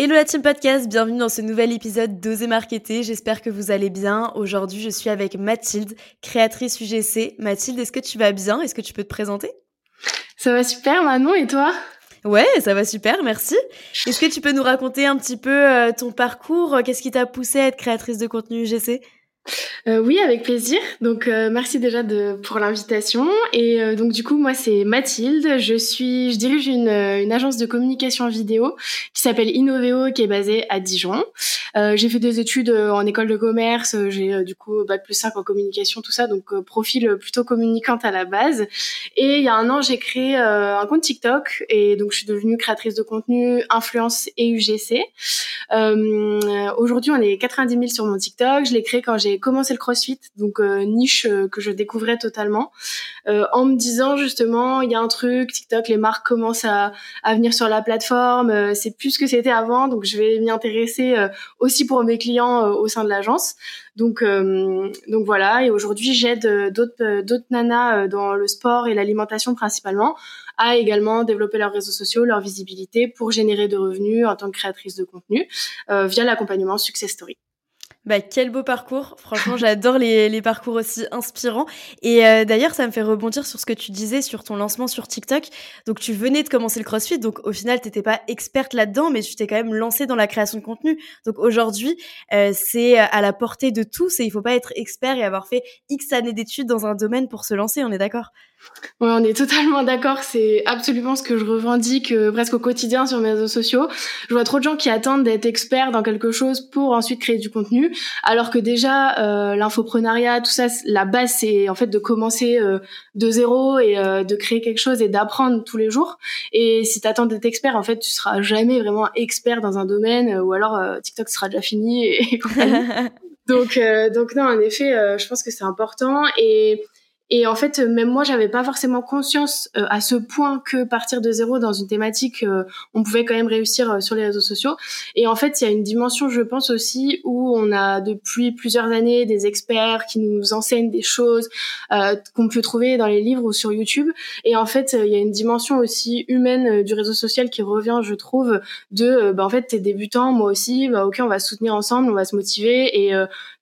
Hello la team podcast, bienvenue dans ce nouvel épisode d'Oser Marketer. J'espère que vous allez bien. Aujourd'hui, je suis avec Mathilde, créatrice UGC. Mathilde, est-ce que tu vas bien? Est-ce que tu peux te présenter? Ça va super Manon et toi? Ouais, ça va super, merci. Est-ce que tu peux nous raconter un petit peu euh, ton parcours? Qu'est-ce qui t'a poussé à être créatrice de contenu UGC euh, oui, avec plaisir. Donc euh, merci déjà de pour l'invitation. Et euh, donc du coup moi c'est Mathilde. Je suis, je dirige une, une agence de communication vidéo qui s'appelle Innoveo, qui est basée à Dijon. j'ai fait des études en école de commerce. J'ai du coup bac plus 5 en communication, tout ça. Donc profil plutôt communicante à la base. Et il y a un an j'ai créé un compte TikTok et donc je suis devenue créatrice de contenu, influence et UGC. Aujourd'hui on est 90 000 sur mon TikTok. Je l'ai créé quand j'ai commencé le CrossFit, donc euh, niche euh, que je découvrais totalement, euh, en me disant justement, il y a un truc, TikTok, les marques commencent à, à venir sur la plateforme, c'est plus ce que c'était avant, donc je vais m'y intéresser aussi pour mes clients au sein de l'agence. Donc, donc voilà, et aujourd'hui j'aide d'autres d'autres nanas dans le sport et l'alimentation principalement à également développer leurs réseaux sociaux, leur visibilité pour générer de revenus en tant que créatrice de contenu via l'accompagnement Success Story. Bah, quel beau parcours. Franchement, j'adore les, les, parcours aussi inspirants. Et euh, d'ailleurs, ça me fait rebondir sur ce que tu disais sur ton lancement sur TikTok. Donc, tu venais de commencer le CrossFit. Donc, au final, t'étais pas experte là-dedans, mais tu t'es quand même lancée dans la création de contenu. Donc, aujourd'hui, euh, c'est à la portée de tous et il faut pas être expert et avoir fait X années d'études dans un domaine pour se lancer. On est d'accord? Ouais, on est totalement d'accord. C'est absolument ce que je revendique euh, presque au quotidien sur mes réseaux sociaux. Je vois trop de gens qui attendent d'être experts dans quelque chose pour ensuite créer du contenu, alors que déjà euh, l'infoprenariat, tout ça, la base c'est en fait de commencer euh, de zéro et de créer quelque chose et d'apprendre tous les jours. Et si t'attends d'être expert, en fait, tu seras jamais vraiment expert dans un domaine, ou alors TikTok sera déjà fini et, et donc, donc non, en effet, je pense que c'est important et et en fait, même moi, j'avais pas forcément conscience euh, à ce point que partir de zéro dans une thématique, euh, on pouvait quand même réussir euh, sur les réseaux sociaux. Et en fait, il y a une dimension, je pense aussi, où on a depuis plusieurs années des experts qui nous enseignent des choses qu'on peut trouver dans les livres ou sur YouTube. Et en fait, il y a une dimension aussi humaine du réseau social qui revient, je trouve, de, bah, en fait, t'es débutant, moi aussi, bah, ok, on va se soutenir ensemble, on va se motiver, et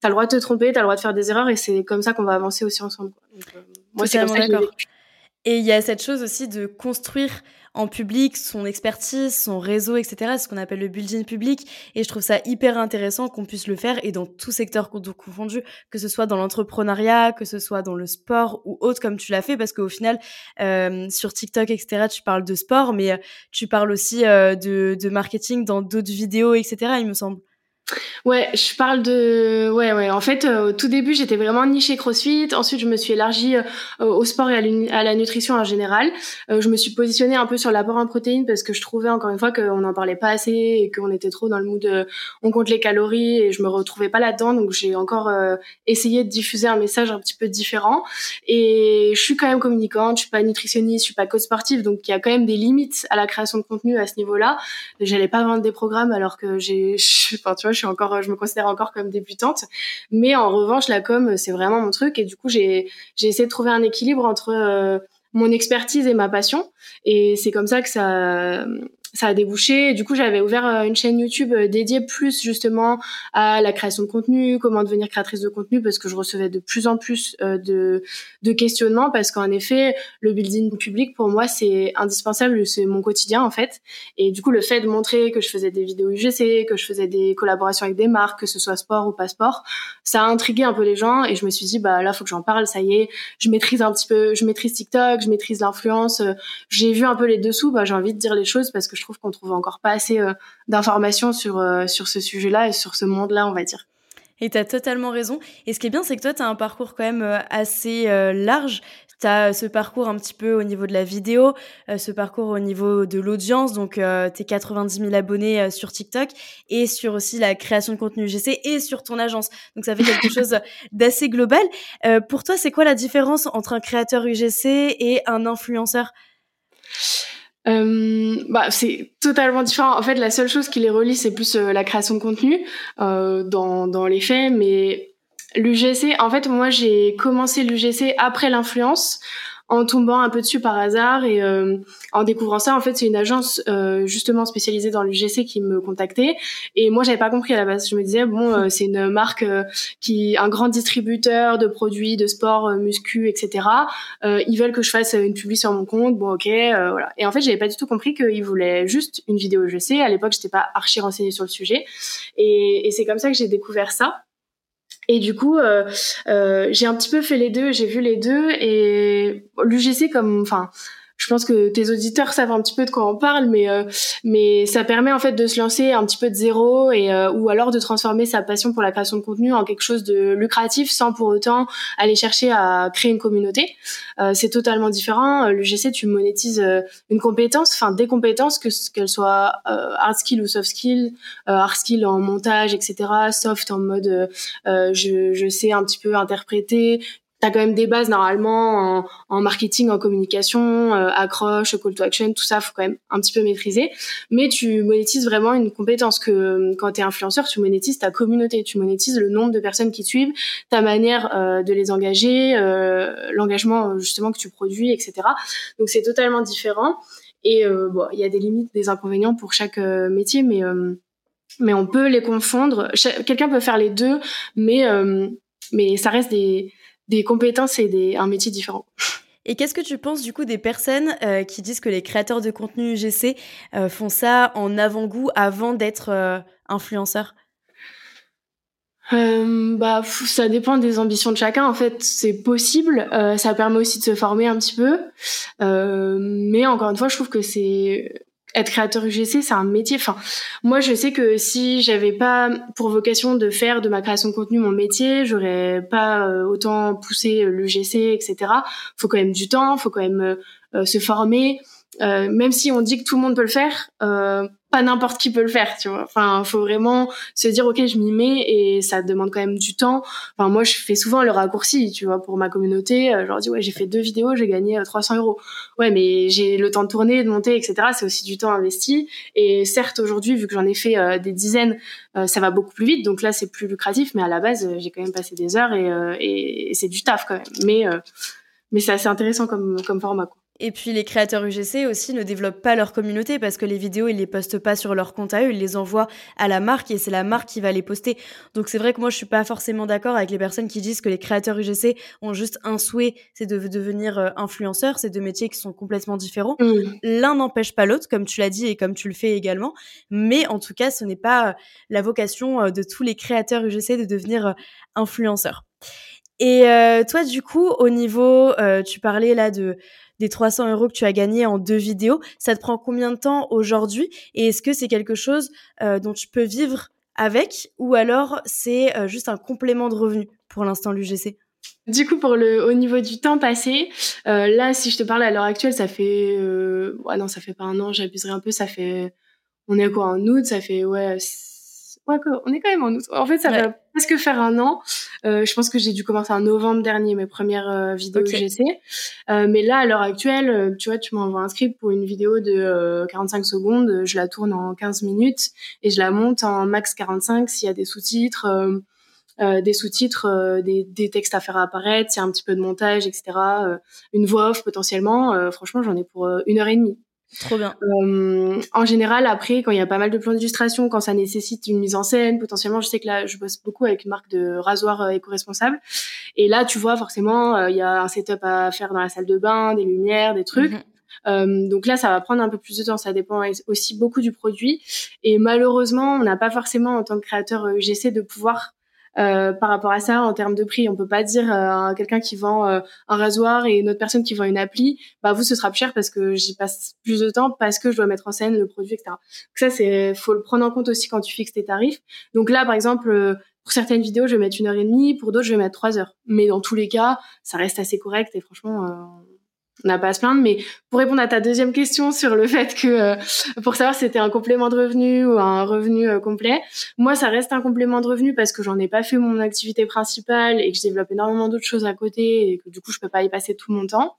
t'as le droit de te tromper, t'as le droit de faire des erreurs, et c'est comme ça qu'on va avancer aussi ensemble. Euh, moi, c'est d'accord. Et il y a cette chose aussi de construire en public son expertise, son réseau, etc. Ce qu'on appelle le building public. Et je trouve ça hyper intéressant qu'on puisse le faire et dans tout secteur confondu, que ce soit dans l'entrepreneuriat, que ce soit dans le sport ou autre comme tu l'as fait, parce qu'au final, euh, sur TikTok, etc., tu parles de sport, mais euh, tu parles aussi de, de marketing dans d'autres vidéos, etc., il me semble. Ouais, je parle de ouais ouais. En fait, euh, au tout début, j'étais vraiment nichée CrossFit. Ensuite, je me suis élargie euh, au sport et à, la nutrition en général. Euh, je me suis positionnée un peu sur l'apport en protéines parce que je trouvais encore une fois qu'on n'en parlait pas assez et qu'on était trop dans le mood on compte les calories et je me retrouvais pas là-dedans. Donc j'ai encore essayé de diffuser un message un petit peu différent. Et je suis quand même communicante. Je suis pas nutritionniste, je suis pas coach sportif, donc il y a quand même des limites à la création de contenu à ce niveau-là. J'allais pas vendre des programmes alors que j'ai, enfin tu vois je suis encore, je me considère encore comme débutante. Mais en revanche, la com, c'est vraiment mon truc. Et du coup, j'ai, j'ai essayé de trouver un équilibre entre euh, mon expertise et ma passion. Et c'est comme ça que ça, ça a débouché. Du coup, j'avais ouvert euh, une chaîne YouTube euh, dédiée plus justement à la création de contenu, comment devenir créatrice de contenu, parce que je recevais de plus en plus euh, de, de questionnements, parce qu'en effet, le building public pour moi c'est indispensable, c'est mon quotidien en fait. Et du coup, le fait de montrer que je faisais des vidéos UGC, que je faisais des collaborations avec des marques, que ce soit sport ou pas sport, ça a intrigué un peu les gens. Et je me suis dit bah là, faut que j'en parle. Ça y est, je maîtrise un petit peu, je maîtrise TikTok, je maîtrise l'influence. J'ai vu un peu les dessous, bah j'ai envie de dire les choses parce que je trouve qu'on trouve encore pas assez euh, d'informations sur, euh, sur ce sujet-là et sur ce monde-là, on va dire. Et tu as totalement raison. Et ce qui est bien, c'est que toi, tu as un parcours quand même euh, assez large. Tu as ce parcours un petit peu au niveau de la vidéo, ce parcours au niveau de l'audience, donc tes 90 000 abonnés sur TikTok, et sur aussi la création de contenu UGC et sur ton agence. Donc ça fait quelque chose d'assez global. pour toi, c'est quoi la différence entre un créateur UGC et un influenceur? Euh, bah, c'est totalement différent. En fait, la seule chose qui les relie, c'est plus euh, la création de contenu euh, dans, dans les faits. Mais l'UGC, en fait, moi, j'ai commencé l'UGC après l'influence en tombant un peu dessus par hasard et euh, en découvrant ça en fait c'est une agence euh, justement spécialisée dans l'UGC qui me contactait. Et moi j'avais pas compris à la base. Je me disais bon euh, c'est une marque qui un grand distributeur de produits de sport muscu etc ils veulent que je fasse une publicité sur mon compte. Bon ok voilà. Et en fait j'avais pas du tout compris qu'ils voulaient juste une vidéo UGC à l'époque j'étais pas archi renseignée sur le sujet. Et, et c'est comme ça que j'ai découvert ça et du coup, euh, euh, j'ai un petit peu fait les deux, j'ai vu les deux et l'UGC comme, enfin, je pense que tes auditeurs savent un petit peu de quoi on parle, mais euh, mais ça permet en fait de se lancer un petit peu de zéro et euh, ou alors de transformer sa passion pour la création de contenu en quelque chose de lucratif sans pour autant aller chercher à créer une communauté. Euh, c'est totalement différent. Le GC, tu monétises une compétence, enfin des compétences que qu'elles soient hard skill ou soft skill, hard skill en montage, etc. Soft en mode je je sais un petit peu interpréter, T'as quand même des bases normalement en, marketing, en communication, euh, accroche, call to action, tout ça, faut quand même un petit peu maîtriser. Mais tu monétises vraiment une compétence que euh, quand tu es influenceur, tu monétises ta communauté, tu monétises le nombre de personnes qui te suivent, ta manière euh, de les engager, euh, l'engagement justement que tu produis, etc. Donc c'est totalement différent. Et bon, il y a des limites, des inconvénients pour chaque métier, mais mais on peut les confondre. Quelqu'un peut faire les deux, mais mais ça reste des des compétences et des, un métier différent. Et qu'est-ce que tu penses du coup des personnes euh, qui disent que les créateurs de contenu UGC euh, font ça en avant-goût avant d'être euh, influenceurs? Bah, ça dépend des ambitions de chacun. En fait, c'est possible. ça permet aussi de se former un petit peu. mais encore une fois, je trouve que c'est être créateur UGC, c'est un métier. Enfin, moi, je sais que si j'avais pas pour vocation de faire de ma création de contenu mon métier, j'aurais pas euh, autant poussé l'UGC, etc. Faut quand même du temps, faut quand même euh, se former. Euh, même si on dit que tout le monde peut le faire, euh, pas n'importe qui peut le faire, tu vois. Enfin, faut vraiment se dire ok, je m'y mets et ça demande quand même du temps. Enfin, moi, je fais souvent le raccourci, tu vois, pour ma communauté. Euh, je leur dis ouais, j'ai fait deux vidéos, j'ai gagné 300 euh, euros. Ouais, mais j'ai le temps de tourner, de monter, etc. C'est aussi du temps investi. Et certes, aujourd'hui, vu que j'en ai fait euh, des dizaines, ça va beaucoup plus vite. Donc là, c'est plus lucratif. Mais à la base, j'ai quand même passé des heures et, et, et c'est du taf quand même. Mais mais c'est assez intéressant comme comme format. Quoi. Et puis les créateurs UGC aussi ne développent pas leur communauté parce que les vidéos, ils les postent pas sur leur compte à eux, ils les envoient à la marque et c'est la marque qui va les poster. Donc c'est vrai que moi je suis pas forcément d'accord avec les personnes qui disent que les créateurs UGC ont juste un souhait, c'est de devenir euh, influenceur, c'est deux métiers qui sont complètement différents. Mmh. L'un n'empêche pas l'autre comme tu l'as dit et comme tu le fais également, mais en tout cas, ce n'est pas euh, la vocation euh, de tous les créateurs UGC de devenir influenceurs. Et toi, du coup, au niveau, tu parlais là de des 300 euros que tu as gagnés en deux vidéos. Ça te prend combien de temps aujourd'hui Et est-ce que c'est quelque chose euh, dont tu peux vivre avec ou alors c'est euh, juste un complément de revenu pour l'instant l'UGC du coup, pour le au niveau du temps passé, euh, là, si je te parle à l'heure actuelle, ça fait, non, ça fait pas un an, j'abuserai un peu, ça fait, on est quoi en août, ça fait ouais ouais, on est quand même en août. En fait, ça va presque faire un an. Euh, je pense que j'ai dû commencer en novembre dernier mes premières euh, vidéos okay. GC. Euh, mais là, à l'heure actuelle, euh, tu vois, tu m'envoies un script pour une vidéo de 45 secondes, je la tourne en 15 minutes et je la monte en max 45 s'il y a des sous-titres. des sous-titres, des, des, textes à faire apparaître, s'il y a un petit peu de montage, etc. une voix off potentiellement. franchement, j'en ai pour une heure et demie. Trop bien. Euh, en général, après, quand il y a pas mal de plans d'illustration, quand ça nécessite une mise en scène, potentiellement, je sais que là, je bosse beaucoup avec une marque de rasoir euh, éco-responsable. Et là, tu vois, forcément, euh, il y a un setup à faire dans la salle de bain, des lumières, des trucs. Mhm. Donc là, ça va prendre un peu plus de temps. Ça dépend aussi beaucoup du produit. Et malheureusement, on n'a pas forcément, en tant que créateur UGC, de pouvoir euh, par rapport à ça en termes de prix. On peut pas dire euh, quelqu'un qui vend euh, un rasoir et une autre personne qui vend une appli, bah vous ce sera plus cher parce que j'y passe plus de temps parce que je dois mettre en scène le produit, etc. Donc ça c'est faut le prendre en compte aussi quand tu fixes tes tarifs. Donc là par exemple pour certaines vidéos, je vais mettre une heure et demie, pour d'autres, je vais mettre trois heures. Mais dans tous les cas, ça reste assez correct et franchement, on n'a pas à se plaindre. Mais pour répondre à ta deuxième question sur le fait que euh, pour savoir si c'était un complément de revenu ou un revenu euh, complet, moi ça reste un complément de revenu parce que j'en ai pas fait mon activité principale et que je développe énormément d'autres choses à côté et que du coup je peux pas y passer tout mon temps.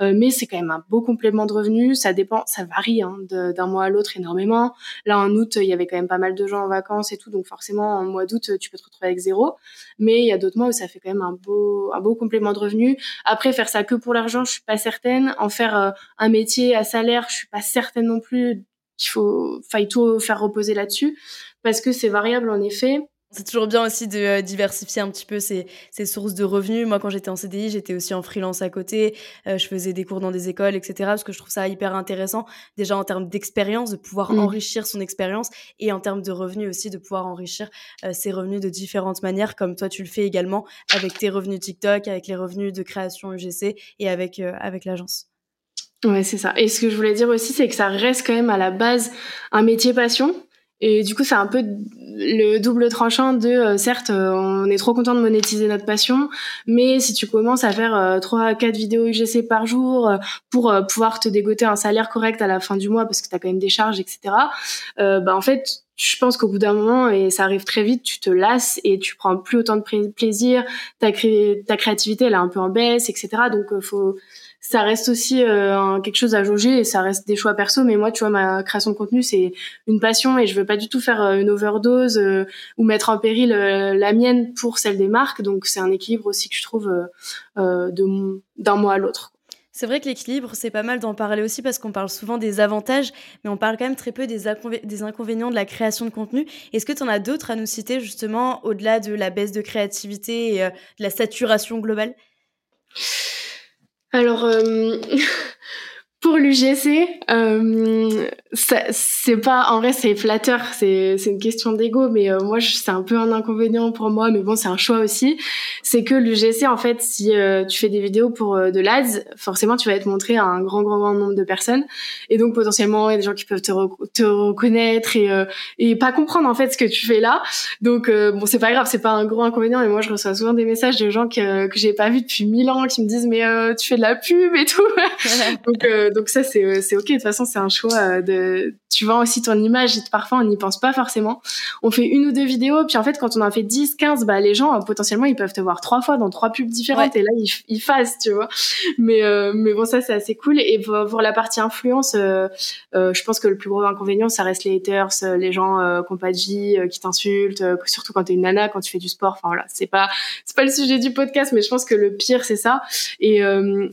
Euh, mais c'est quand même un beau complément de revenu. Ça dépend, ça varie hein, d'un mois à l'autre énormément. Là en août il y avait quand même pas mal de gens en vacances et tout, donc forcément en mois d'août tu peux te retrouver avec zéro. Mais il y a d'autres mois où ça fait quand même un beau un beau complément de revenu. Après faire ça que pour l'argent, je suis pas certaine. En faire un métier à salaire, je suis pas certaine non plus qu'il faut faille tout faire reposer là-dessus parce que c'est variable en effet. C'est toujours bien aussi de euh, diversifier un petit peu ses, sources de revenus. Moi, quand j'étais en CDI, j'étais aussi en freelance à côté. Euh, je faisais des cours dans des écoles, etc. Parce que je trouve ça hyper intéressant, déjà en termes d'expérience, de pouvoir mmh. enrichir son expérience et en termes de revenus aussi, de pouvoir enrichir euh, ses revenus de différentes manières, comme toi tu le fais également avec tes revenus TikTok, avec les revenus de création UGC et avec, avec l'agence. Ouais, c'est ça. Et ce que je voulais dire aussi, c'est que ça reste quand même à la base un métier passion. Et du coup, c'est un peu le double tranchant de, euh, certes, euh, on est trop content de monétiser notre passion, mais si tu commences à faire euh, trois, quatre vidéos UGC par jour pour pouvoir te dégoter un salaire correct à la fin du mois parce que tu as quand même des charges, etc., bah en fait, je pense qu'au bout d'un moment, et ça arrive très vite, tu te lasses et tu prends plus autant de plaisir, ta, cré ta créativité, elle est un peu en baisse, etc. Donc, faut ça reste aussi euh, quelque chose à jauger et ça reste des choix perso. Mais moi, tu vois, ma création de contenu, c'est une passion et je veux pas du tout faire euh, une overdose euh, ou mettre en péril la mienne pour celle des marques. Donc, c'est un équilibre aussi que je trouve de d'un mois à l'autre. C'est vrai que l'équilibre, c'est pas mal d'en parler aussi parce qu'on parle souvent des avantages, mais on parle quand même très peu des, des inconvénients de la création de contenu. Est-ce que tu en as d'autres à nous citer justement au-delà de la baisse de créativité et de la saturation globale? Alors, euh, pour l'UGC, euh, c'est pas en vrai c'est flatteur, c'est c'est une question d'ego, mais euh, moi c'est un peu un inconvénient pour moi, mais bon c'est un choix aussi. C'est que l'UGC en fait, si euh, tu fais des vidéos pour euh, de l'ADS, forcément tu vas être montré à un grand grand grand nombre de personnes, et donc potentiellement il y a des gens qui peuvent te, te reconnaître et et pas comprendre en fait ce que tu fais là. Donc bon c'est pas grave, c'est pas un gros inconvénient, mais moi je reçois souvent des messages de gens que que j'ai pas vu depuis mille ans qui me disent mais tu fais de la pub et tout. donc ça c'est euh, c'est ok. De toute façon c'est un choix euh, de tu vends aussi ton image et parfois on n'y pense pas forcément. On fait une ou deux vidéos puis en fait quand on en fait 10 15 bah les gens potentiellement ils peuvent te voir trois fois dans trois pubs différentes et là ils, ils fassent tu vois. Mais euh, mais bon ça c'est assez cool. Et pour, la partie influence je pense que le plus gros inconvénient ça reste les haters les gens qui n'ont pas de vie qui t'insultent surtout quand t'es une nana quand tu fais du sport. Enfin voilà c'est pas c'est pas le sujet du podcast mais je pense que le pire c'est ça. Et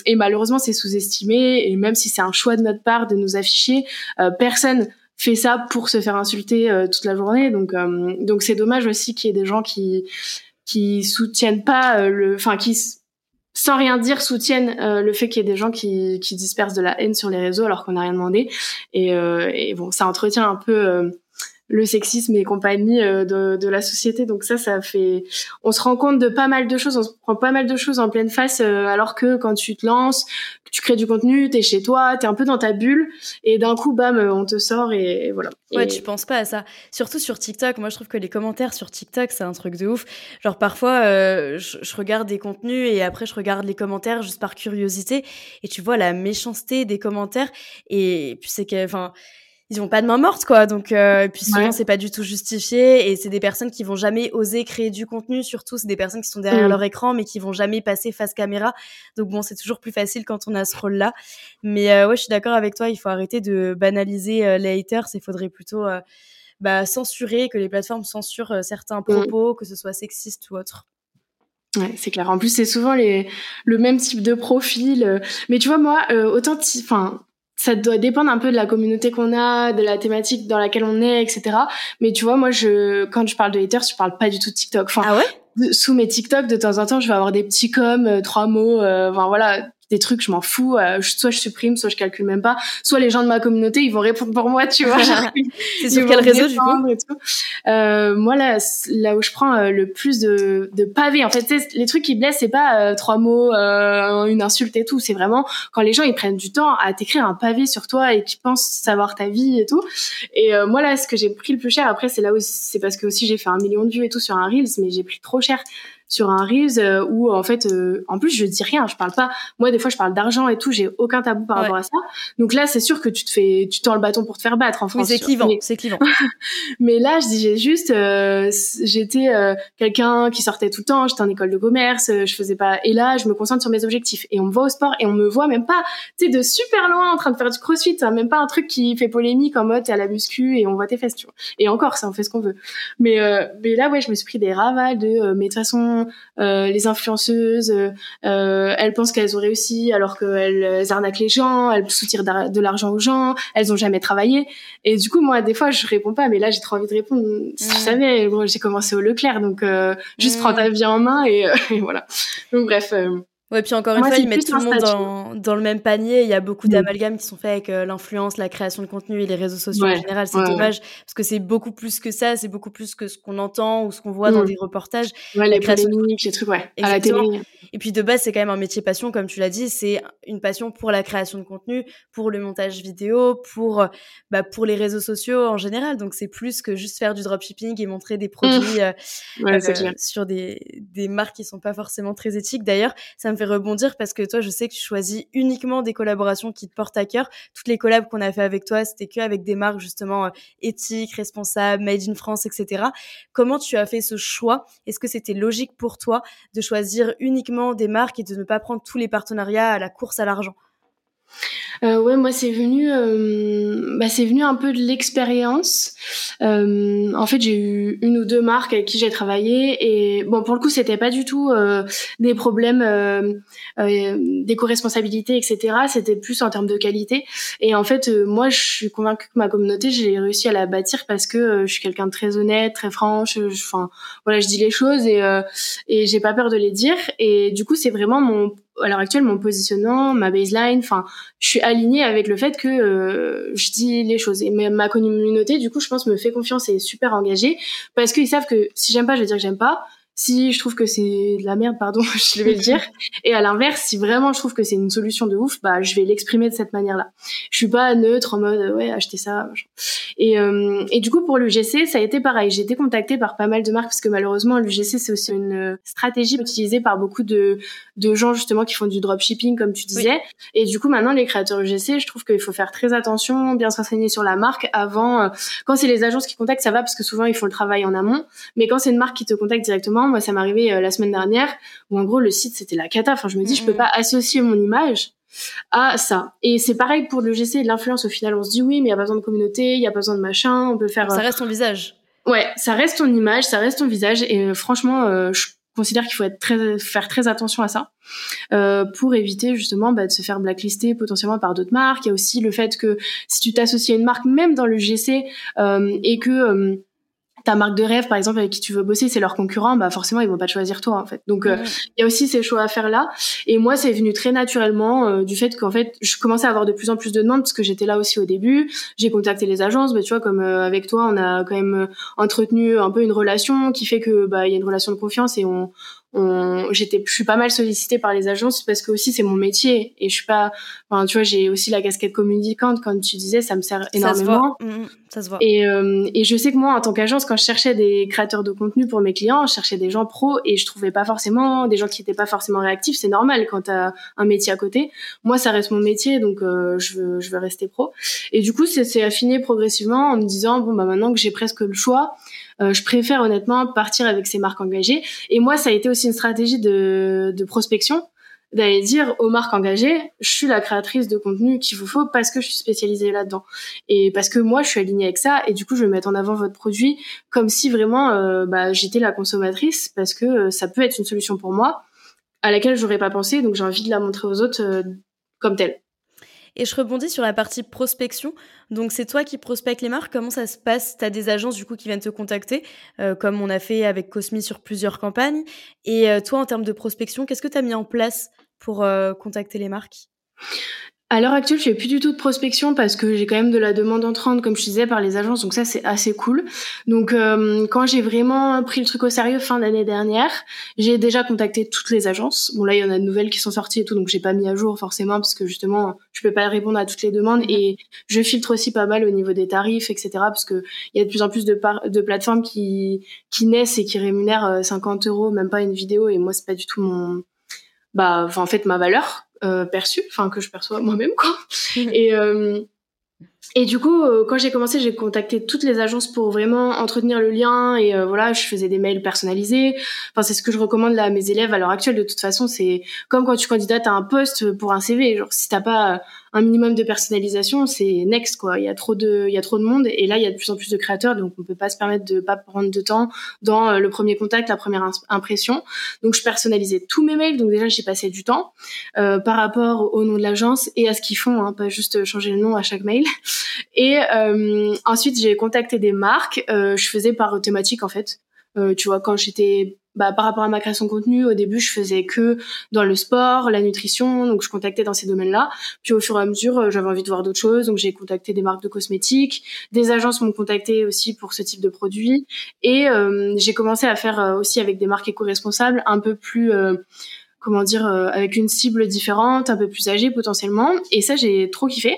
et malheureusement c'est sous-estimé. Et même si c'est un choix de notre part de nous afficher. Euh, personne fait ça pour se faire insulter euh, toute la journée. Donc, euh, donc c'est dommage aussi qu'il y ait des gens qui qui soutiennent pas le, enfin qui sans rien dire soutiennent le fait qu'il y ait des gens qui, qui dispersent de la haine sur les réseaux alors qu'on n'a rien demandé. Et bon, ça entretient un peu le sexisme et compagnie euh, de, de, la société. Donc ça, ça fait, on se rend compte de pas mal de choses, on se prend pas mal de choses en pleine face, euh, alors que quand tu te lances, tu crées du contenu, t'es chez toi, t'es un peu dans ta bulle, et d'un coup, bam, on te sort et, voilà. Ouais, tu penses pas à ça. Surtout sur TikTok. Moi, je trouve que les commentaires sur TikTok, c'est un truc de ouf. Genre parfois, euh, je, je, regarde des contenus et après, je regarde les commentaires juste par curiosité, et tu vois la méchanceté des commentaires, et puis c'est que, enfin ils ont pas de main morte quoi donc euh, puis souvent c'est pas du tout justifié et c'est des personnes qui vont jamais oser créer du contenu surtout c'est des personnes qui sont derrière mm. leur écran mais qui vont jamais passer face caméra donc bon c'est toujours plus facile quand on a ce rôle là mais euh, ouais je suis d'accord avec toi il faut arrêter de banaliser euh, les haters il faudrait plutôt euh, bah, censurer que les plateformes censurent certains mm. propos que ce soit sexiste ou autre Ouais, c'est clair. En plus, c'est souvent les, le même type de profil. Mais tu vois, moi, autant, enfin, ça doit dépendre un peu de la communauté qu'on a, de la thématique dans laquelle on est, etc. Mais tu vois, moi, je, quand je parle de haters, je parle pas du tout de TikTok. Enfin, ah ouais? sous mes TikTok, de temps en temps, je vais avoir des petits comme euh, trois mots. Euh, enfin voilà, des trucs, je m'en fous. Euh, soit je supprime, soit je calcule même pas. Soit les gens de ma communauté, ils vont répondre pour moi, tu vois. c'est sur quel réseau du coup euh, Moi là, là où je prends euh, le plus de, de pavés, en fait, les trucs qui blessent, c'est pas euh, trois mots, une insulte et tout. C'est vraiment quand les gens ils prennent du temps à t'écrire un pavé sur toi et qui pensent savoir ta vie et tout. Et moi là, ce que j'ai pris le plus cher, après c'est là où c'est parce que aussi j'ai fait un million de vues et tout sur un reels, mais j'ai pris trop cher sur un Reels euh, où en fait euh, en plus je dis rien je parle pas. Moi des fois je parle d'argent et tout j'ai aucun tabou par rapport à ça. Donc là c'est sûr que tu te fais tu tends le bâton pour te faire battre en France c'est clivant c'est clivant. mais là je disais juste euh, j'étais quelqu'un qui sortait tout le temps j'étais en école de commerce je faisais pas et là je me concentre sur mes objectifs. Et on me voit au sport et on me voit même pas tu sais de super loin en train de faire du crossfit hein, même pas un truc qui fait polémique en mode t'es à la muscu et on voit tes fesses tu vois. Et encore ça on fait ce qu'on veut. Mais mais là ouais je me suis pris des ravals de mais de toute façon euh, les influenceuses, euh, elles pensent qu'elles ont réussi alors qu'elles arnaquent les gens, elles soutirent de l'argent aux gens, elles ont jamais travaillé. Et du coup, moi, des fois, je réponds pas, mais là, j'ai trop envie de répondre. Si tu savais, j'ai commencé au Leclerc, donc euh, juste prends ta vie en main et, voilà. Donc bref. Ouais, puis encore une fois, ils mettent tout le monde dans, dans, le même panier. Il y a beaucoup d'amalgames qui sont faits avec euh, l'influence, la création de contenu et les réseaux sociaux en général. C'est dommage parce que c'est beaucoup plus que ça. C'est beaucoup plus que ce qu'on entend ou ce qu'on voit dans mm. des reportages. Ouais, les polémiques, les trucs, ouais. À la télé. Et puis de base, c'est quand même un métier passion, comme tu l'as dit. C'est une passion pour la création de contenu, pour le montage vidéo, pour, bah, pour les réseaux sociaux en général. Donc c'est plus que juste faire du dropshipping et montrer des produits mm. euh, euh, sur des, des marques qui sont pas forcément très éthiques. D'ailleurs, ça me fait rebondir parce que toi, je sais que tu choisis uniquement des collaborations qui te portent à cœur. Toutes les collabs qu'on a fait avec toi, c'était que avec des marques justement euh, éthiques, responsables, made in France, etc. Comment tu as fait ce choix? Est-ce que c'était logique pour toi de choisir uniquement des marques et de ne pas prendre tous les partenariats à la course à l'argent? Euh, ouais, moi c'est venu, euh, bah, c'est venu un peu de l'expérience. Euh, en fait, j'ai eu une ou deux marques avec qui j'ai travaillé et bon, pour le coup, c'était pas du tout euh, des problèmes euh, euh, d'éco-responsabilité, etc. C'était plus en termes de qualité. Et en fait, moi, je suis convaincue que ma communauté, j'ai réussi à la bâtir parce que je suis quelqu'un de très honnête, très franche. Enfin, voilà, je dis les choses et et j'ai pas peur de les dire. Et du coup, c'est vraiment mon à l'heure actuelle mon positionnement, ma baseline, enfin, je suis alignée avec le fait que euh, je dis les choses. Et ma communauté, du coup, je pense, me fait confiance et est super engagée parce qu'ils savent que si j'aime pas, je vais dire que j'aime pas si je trouve que c'est de la merde, pardon, je vais le dire. Et à l'inverse, si vraiment je trouve que c'est une solution de ouf, bah je vais l'exprimer de cette manière-là. Je suis pas neutre en mode ouais acheter ça. Et euh, et du coup pour l'UGC, ça a été pareil. J'ai été contactée par pas mal de marques parce que malheureusement l'UGC c'est aussi une stratégie utilisée par beaucoup de de gens justement qui font du dropshipping comme tu disais. Et du coup maintenant les créateurs UGC, je trouve qu'il faut faire très attention, bien se renseigner sur la marque avant. Euh, quand c'est les agences qui contactent, ça va parce que souvent ils font le travail en amont. Mais quand c'est une marque qui te contacte directement moi, ça m'est arrivé euh, la semaine dernière où en gros le site c'était la cata. Enfin, je me dis, je peux pas associer mon image à ça. Et c'est pareil pour le GC et l'influence. Au final, on se dit oui, mais il y a pas besoin de communauté, il y a pas besoin de machin, on peut faire. Ça euh, reste ton visage. Ouais, ça reste ton image, ça reste ton visage. Et euh, franchement, je considère qu'il faut être très, faire très attention à ça euh, pour éviter justement bah, de se faire blacklister potentiellement par d'autres marques. Il y a aussi le fait que si tu t'associes à une marque, même dans le GC, euh, et que ta marque de rêve, par exemple, avec qui tu veux bosser, c'est leur concurrent, bah forcément ils vont pas te choisir toi en fait. Donc euh, il y a aussi ces choix à faire là. Et moi c'est venu très naturellement euh, du fait qu'en fait je commençais à avoir de plus en plus de demandes parce que j'étais là aussi au début. J'ai contacté les agences, bah tu vois comme euh, avec toi on a quand même entretenu un peu une relation qui fait que bah il y a une relation de confiance et on j'étais je suis pas mal sollicitée par les agences parce que aussi c'est mon métier et je suis pas enfin tu vois j'ai aussi la casquette communicante comme tu disais ça me sert énormément. Mm, mm, ça se voit, et euh, et je sais que moi en tant qu'agence quand je cherchais des créateurs de contenu pour mes clients je cherchais des gens pros et je trouvais pas forcément des gens qui étaient pas forcément réactifs c'est normal quand tu as un métier à côté. Moi ça reste mon métier donc euh, je veux je veux rester pro. Et du coup c'est affiné progressivement en me disant bon bah maintenant que j'ai presque le choix euh, je préfère honnêtement partir avec ces marques engagées. Et moi, ça a été aussi une stratégie de, de prospection d'aller dire aux marques engagées, je suis la créatrice de contenu qu'il vous faut parce que je suis spécialisée là-dedans et parce que moi je suis alignée avec ça et du coup je vais mettre en avant votre produit comme si vraiment euh, bah, j'étais la consommatrice parce que euh, ça peut être une solution pour moi à laquelle j'aurais pas pensé donc j'ai envie de la montrer aux autres comme telle. Et je rebondis sur la partie prospection. Donc c'est toi qui prospectes les marques. Comment ça se passe? Tu as des agences du coup qui viennent te contacter, euh, comme on a fait avec Cosmi sur plusieurs campagnes. Et euh, toi, en termes de prospection, qu'est-ce que tu as mis en place pour contacter les marques? À l'heure actuelle, je fais plus du tout de prospection parce que j'ai quand même de la demande entrante, comme je disais, par les agences. Donc ça, c'est assez cool. Donc euh, quand j'ai vraiment pris le truc au sérieux fin d'année dernière, j'ai déjà contacté toutes les agences. Bon là, il y en a de nouvelles qui sont sorties et tout, donc j'ai pas mis à jour forcément parce que justement, je peux pas répondre à toutes les demandes et je filtre aussi pas mal au niveau des tarifs, etc. Parce que il y a de plus en plus de, de plateformes qui qui naissent et qui rémunèrent 50 euh, euros, même pas une vidéo. Et moi, c'est pas du tout mon bah en fait ma valeur euh, perçu, enfin que je perçois moi-même quoi. et euh, et du coup, euh, quand j'ai commencé, j'ai contacté toutes les agences pour vraiment entretenir le lien et voilà, je faisais des mails personnalisés. Enfin, c'est ce que je recommande là à mes élèves à l'heure actuelle. De toute façon, c'est comme quand tu candidates à un poste pour un CV. Genre, si t'as pas un minimum de personnalisation, c'est next quoi. Il y a trop de, il y a trop de monde et là il y a de plus en plus de créateurs, donc on peut pas se permettre de pas prendre de temps dans euh, le premier contact, la première impression. Donc je personnalisais tous mes mails, donc déjà j'ai passé du temps euh, par rapport au nom de l'agence et à ce qu'ils font, hein, pas juste changer le nom à chaque mail. Et euh, ensuite j'ai contacté des marques, euh, je faisais par thématique en fait. Euh, tu vois, quand j'étais bah, par rapport à ma création de contenu, au début, je faisais que dans le sport, la nutrition, donc je contactais dans ces domaines-là. Puis au fur et à mesure, j'avais envie de voir d'autres choses, donc j'ai contacté des marques de cosmétiques, des agences m'ont contacté aussi pour ce type de produits, et j'ai commencé à faire aussi avec des marques éco-responsables un peu plus comment dire, euh, avec une cible différente, un peu plus âgée potentiellement. Et ça, j'ai trop kiffé.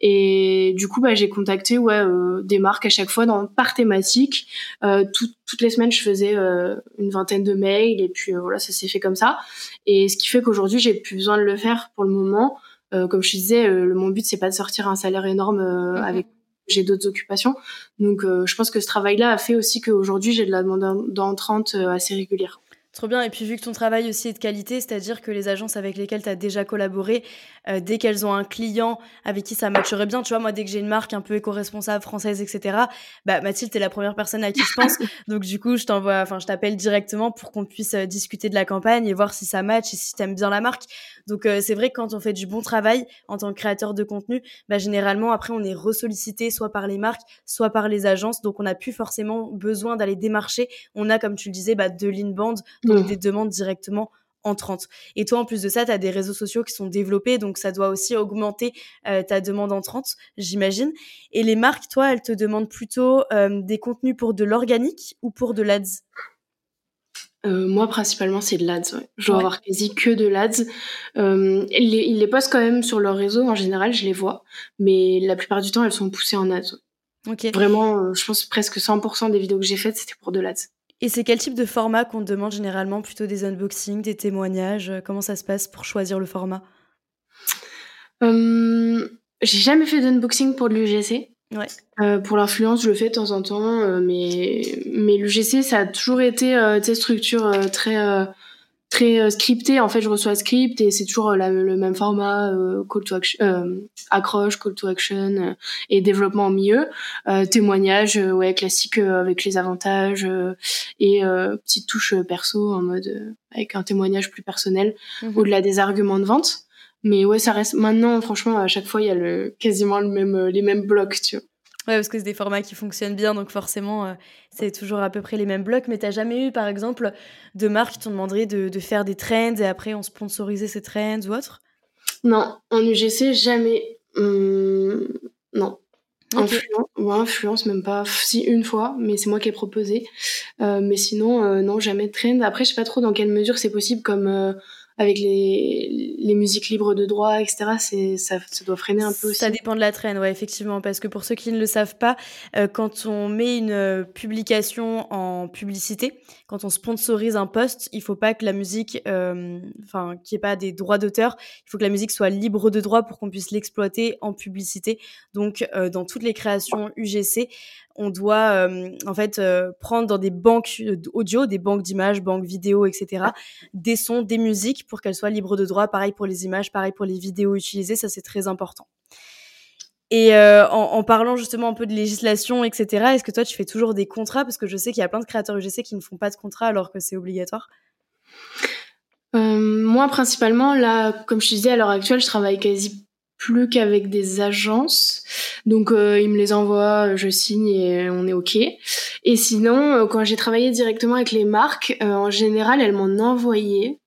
Et du coup, bah, j'ai contacté ouais euh, des marques à chaque fois dans par thématique. Euh, toutes les semaines, je faisais une vingtaine de mails et puis voilà, ça s'est fait comme ça. Et ce qui fait qu'aujourd'hui, j'ai plus besoin de le faire pour le moment. comme je disais, le, mon but c'est pas de sortir un salaire énorme mhm. avec j'ai d'autres occupations. Donc, je pense que ce travail-là a fait aussi qu'aujourd'hui, j'ai de la demande d'entrante assez régulière. Trop bien. Et puis, vu que ton travail aussi est de qualité, c'est-à-dire que les agences avec lesquelles tu as déjà collaboré, euh, dès qu'elles ont un client avec qui ça matcherait bien, tu vois, moi, dès que j'ai une marque un peu éco-responsable française, etc., bah, Mathilde, t'es la première personne à qui je pense. Donc, du coup, je t'envoie, enfin, je t'appelle directement pour qu'on puisse euh, discuter de la campagne et voir si ça match et si t'aimes bien la marque. Donc, euh, c'est vrai que quand on fait du bon travail en tant que créateur de contenu, bah, généralement, après, on est ressollicité soit par les marques, soit par les agences. Donc, on n'a plus forcément besoin d'aller démarcher. On a, comme tu le disais, bah, de l'inbound donc mmh. des demandes directement entrantes. Et toi, en plus de ça, tu as des réseaux sociaux qui sont développés, donc ça doit aussi augmenter euh, ta demande entrante, j'imagine. Et les marques, toi, elles te demandent plutôt euh, des contenus pour de l'organique ou pour de l'ADS? Euh, moi, principalement, c'est de l'ADS. Je dois avoir quasi que de l'ADS. ils, les, ils, les, postent quand même sur leur réseau. En général, je les vois. Mais la plupart du temps, elles sont poussées en ads. Vraiment, je pense presque 100% des vidéos que j'ai faites, c'était pour de l'ADS. Et c'est quel type de format qu'on te demande généralement Plutôt des unboxings, des témoignages? Comment ça se passe pour choisir le format? Euh, J'ai jamais fait d'unboxing pour de l'UGC. Ouais. Euh, pour l'influence, je le fais de temps en temps, euh, mais, mais l'UGC, ça a toujours été euh, structure très très euh, scripté. En fait, je reçois un script et c'est toujours euh, le même format, euh, call to action, accroche, call to action et développement au milieu. témoignage, ouais, classique avec les avantages et petite touche perso en mode avec un témoignage plus personnel mhm. au-delà des arguments de vente. Mais ouais, ça reste maintenant, franchement, à chaque fois, il y a le, quasiment le même, les mêmes blocs, tu vois. Ouais, parce que c'est des formats qui fonctionnent bien, donc forcément, euh, c'est toujours à peu près les mêmes blocs. Mais t'as jamais eu, par exemple, de marques qui t'ont demandé de, de, faire des trends et après on sponsorisait ces trends ou autre Non, en UGC, jamais. Hum, non. Influence, influence, même pas. Si, une fois, mais c'est moi qui ai proposé. Euh, mais sinon, euh, non, jamais de trend. Après, je sais pas trop dans quelle mesure c'est possible, comme avec les, les musiques libres de droit, etc., c'est, ça, ça doit freiner un peu aussi. Ça dépend de la traîne, ouais, effectivement, parce que pour ceux qui ne le savent pas, euh, quand on met une euh, publication en publicité, quand on sponsorise un post, il faut pas que la musique, euh, enfin, qu'il n'y ait pas des droits d'auteur, il faut que la musique soit libre de droit pour qu'on puisse l'exploiter en publicité. Donc, dans toutes les créations UGC, on doit euh, en fait euh, prendre dans des banques audio, des banques d'images, banques vidéo, etc., des sons, des musiques pour qu'elles soient libres de droit. Pareil pour les images, pareil pour les vidéos utilisées, ça c'est très important. Et euh, en, parlant justement un peu de législation, etc., est-ce que toi tu fais toujours des contrats? Parce que je sais qu'il y a plein de créateurs UGC qui ne font pas de contrat alors que c'est obligatoire. moi principalement, là, comme je te disais, à l'heure actuelle, je travaille quasi plus qu'avec des agences. Donc euh, ils me les envoient, je signe et on est OK. Et sinon, euh, quand j'ai travaillé directement avec les marques, euh, en général, elles m'en envoyaient.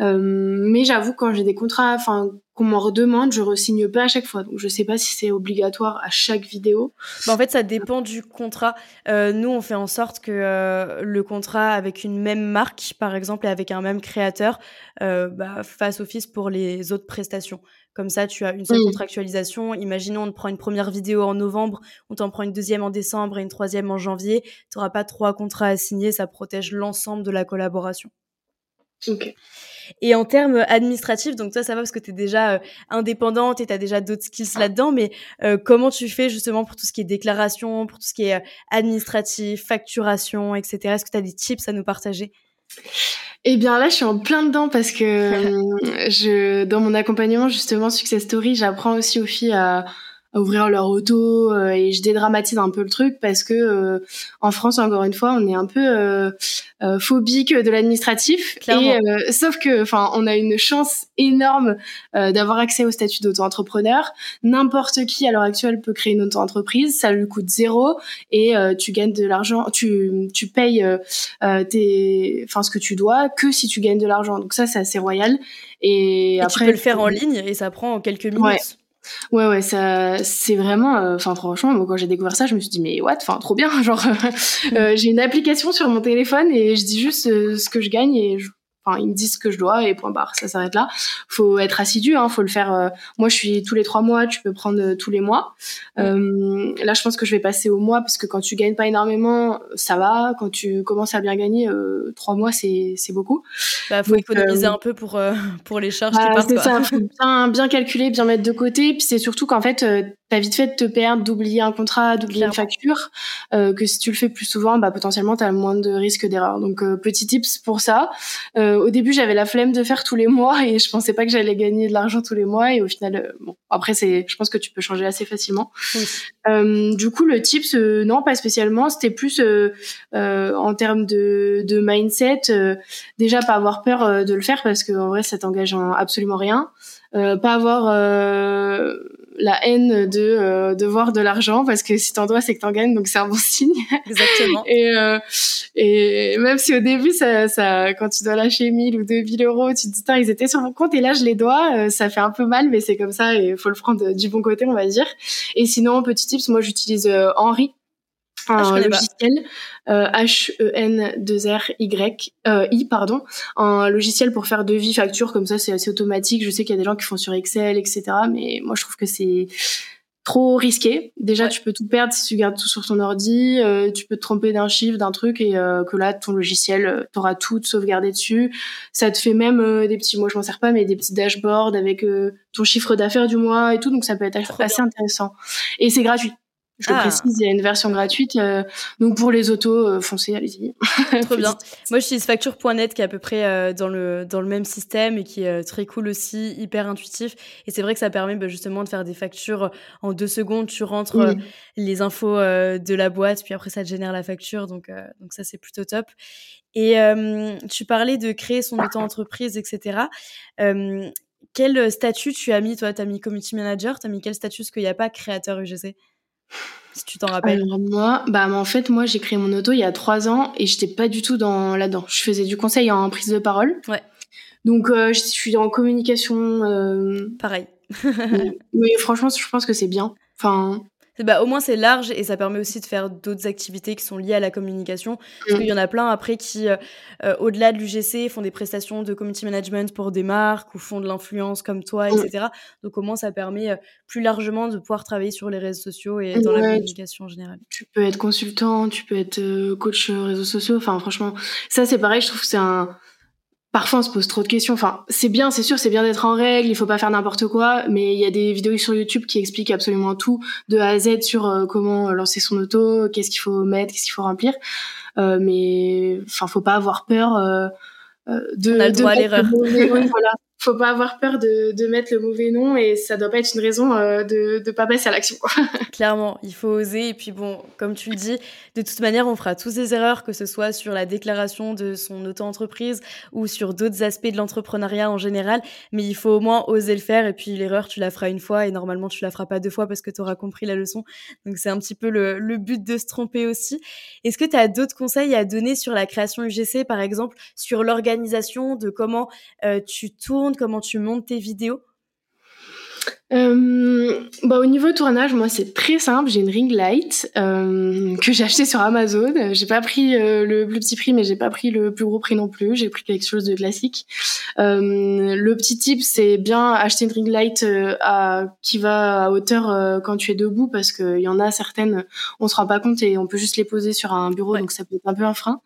mais j'avoue quand j'ai des contrats, enfin qu'on m'en redemande, je re-signe pas à chaque fois. Donc je sais pas si c'est obligatoire à chaque vidéo. Bah, en fait, ça dépend du contrat. Euh, nous, on fait en sorte que euh, le contrat avec une même marque, par exemple, et avec un même créateur, euh, bah, fasse office pour les autres prestations. Comme ça, tu as une seule contractualisation. Imaginons, on te prend une première vidéo en novembre, on t'en prend une deuxième en décembre et une troisième en janvier. Tu n'auras pas trois contrats à signer, ça protège l'ensemble de la collaboration. Ok. Et en termes administratifs, donc toi ça va parce que tu es déjà euh, indépendante et tu as déjà d'autres skills là-dedans, mais euh, comment tu fais justement pour tout ce qui est déclaration, pour tout ce qui est euh, administratif, facturation, etc. Est-ce que tu as des tips à nous partager? Eh bien là, je suis en plein dedans parce que je, dans mon accompagnement justement Success Story, j'apprends aussi aux filles à, à ouvrir leur auto euh, et je dédramatise un peu le truc parce que euh, en France encore une fois on est un peu euh, phobique de l'administratif. Et sauf que enfin on a une chance énorme d'avoir accès au statut d'auto-entrepreneur. N'importe qui à l'heure actuelle peut créer une auto-entreprise. Ça lui coûte zéro. Et tu gagnes de l'argent tu tu payes tes enfin ce que tu dois que si tu gagnes de l'argent. Donc ça c'est assez royal. Et, après tu peux le faire en ligne et ça prend quelques minutes. Ouais, ouais, ça, c'est vraiment, euh, enfin, franchement, moi, quand j'ai découvert ça, je me suis dit, mais what, enfin, trop bien, genre, euh, j'ai une application sur mon téléphone et je dis juste euh, ce que je gagne et je, Enfin, ils me disent ce que je dois et point barre, ça s'arrête là. Faut être assidu, hein, faut le faire. Euh, moi, je suis tous les trois mois, tu peux prendre euh, tous les mois. Euh, là, je pense que je vais passer au mois parce que quand tu gagnes pas énormément, ça va. Quand tu commences à bien gagner, euh, trois mois, c'est c'est beaucoup. Bah, faut économiser un peu pour pour les charges qui bah. C'est ça, faut bien bien calculer, bien mettre de côté. Puis c'est surtout qu'en fait, t'as vite fait de te perdre, d'oublier un contrat, d'oublier une facture, euh, que si tu le fais plus souvent, bah potentiellement t'as moins de risques d'erreur. Donc euh, petit tips pour ça. Euh, au début j'avais la flemme de faire tous les mois et je pensais pas que j'allais gagner de l'argent tous les mois et au final euh, bon après c'est, je pense que tu peux changer assez facilement. Euh, du coup le tips non pas spécialement, c'était plus en termes de, de mindset. déjà pas avoir peur de le faire parce que en vrai ça t'engage en absolument rien. pas avoir la haine de euh, de voir de l'argent parce que si t'en dois c'est que t'en gagnes donc c'est un bon signe. Exactement. Et euh, et même si au début ça ça quand tu dois lâcher 1000 ou 2000 euros tu te dis ils étaient sur mon compte et là je les dois euh, ça fait un peu mal mais c'est comme ça et faut le prendre du bon côté on va dire. Et sinon petit tips moi j'utilise Henri. ah, un logiciel H-E-N-2-R-Y euh, I pardon. Un logiciel pour faire devis facture comme ça c'est assez automatique. Je sais qu'il y a des gens qui font sur Excel etc mais moi je trouve que c'est trop risqué. Déjà tu peux tout perdre si tu gardes tout sur ton ordi euh, tu peux te tromper d'un chiffre d'un truc et euh, que là ton logiciel euh, t'auras tout sauvegardé dessus. Ça te fait même des petits moi je m'en sers pas mais des petits dashboards avec ton chiffre d'affaires du mois et tout. Donc ça peut être assez intéressant. Et c'est gratuit je ah. précise, il y a une version gratuite. Euh, donc pour les autos, euh, foncez, allez-y. Trop bien. Moi, j'utilise facture.net qui est à peu près euh, dans le dans le même système et qui est très cool aussi, hyper intuitif. Et c'est vrai que ça permet bah, justement de faire des factures en deux secondes. Tu rentres les infos de la boîte, puis après ça te génère la facture. Donc donc ça c'est plutôt top. Et tu parlais de créer son auto-entreprise, etc. quel statut tu as mis toi? T'as mis community manager? T'as mis quel statut? Parce qu'il n'y a pas créateur UGC si tu t'en rappelles. moi, bah en fait moi j'ai créé mon auto il y a trois ans et j'étais pas du tout dans là-dedans. Je faisais du conseil en prise de parole. Ouais. Donc euh, je suis en communication. Euh... Pareil. mais franchement je pense que c'est bien. Enfin bah, au moins c'est large et ça permet aussi de faire d'autres activités qui sont liées à la communication. Parce qu'il y en a plein après qui, euh, euh, au-delà de l'UGC, font des prestations de community management pour des marques ou font de l'influence comme toi, etc. Donc au moins ça permet euh, plus largement de pouvoir travailler sur les réseaux sociaux et dans la communication en général. Tu peux être consultant, tu peux être coach réseaux sociaux. Enfin franchement, ça c'est pareil, je trouve que c'est un parfois on se pose trop de questions. Enfin, c'est bien, c'est sûr, c'est bien d'être en règle, il faut pas faire n'importe quoi, mais il y a des vidéos sur YouTube qui expliquent absolument tout de A à Z sur euh, comment lancer son auto, qu'est-ce qu'il faut mettre, qu'est-ce qu'il faut remplir. Euh, mais enfin, faut pas avoir peur euh, euh de. On a le droit à l'erreur. voilà. Faut pas avoir peur de, de mettre le mauvais nom et ça doit pas être une raison euh, de de pas passer à l'action. Clairement, il faut oser et puis bon, comme tu le dis, de toute manière, on fera tous des erreurs, que ce soit sur la déclaration de son auto-entreprise ou sur d'autres aspects de l'entrepreneuriat en général, mais il faut au moins oser le faire et puis l'erreur, tu la feras une fois et normalement tu la feras pas deux fois parce que tu auras compris la leçon. Donc c'est un petit peu le, le but de se tromper aussi. Est-ce que tu as d'autres conseils à donner sur la création UGC, par exemple, sur l'organisation de comment euh, tu tournes, comment tu montes tes vidéos? Euh, bah, au niveau tournage, moi c'est très simple. J'ai une ring light euh, que j'ai acheté sur Amazon. J'ai pas pris euh, le plus petit prix, mais j'ai pas pris le plus gros prix non plus. J'ai pris quelque chose de classique. Euh, le petit tip, c'est bien acheter une ring light euh, à, qui va à hauteur quand tu es debout, parce qu'il y en a certaines, on se rend pas compte et on peut juste les poser sur un bureau, donc ça peut être un peu un frein.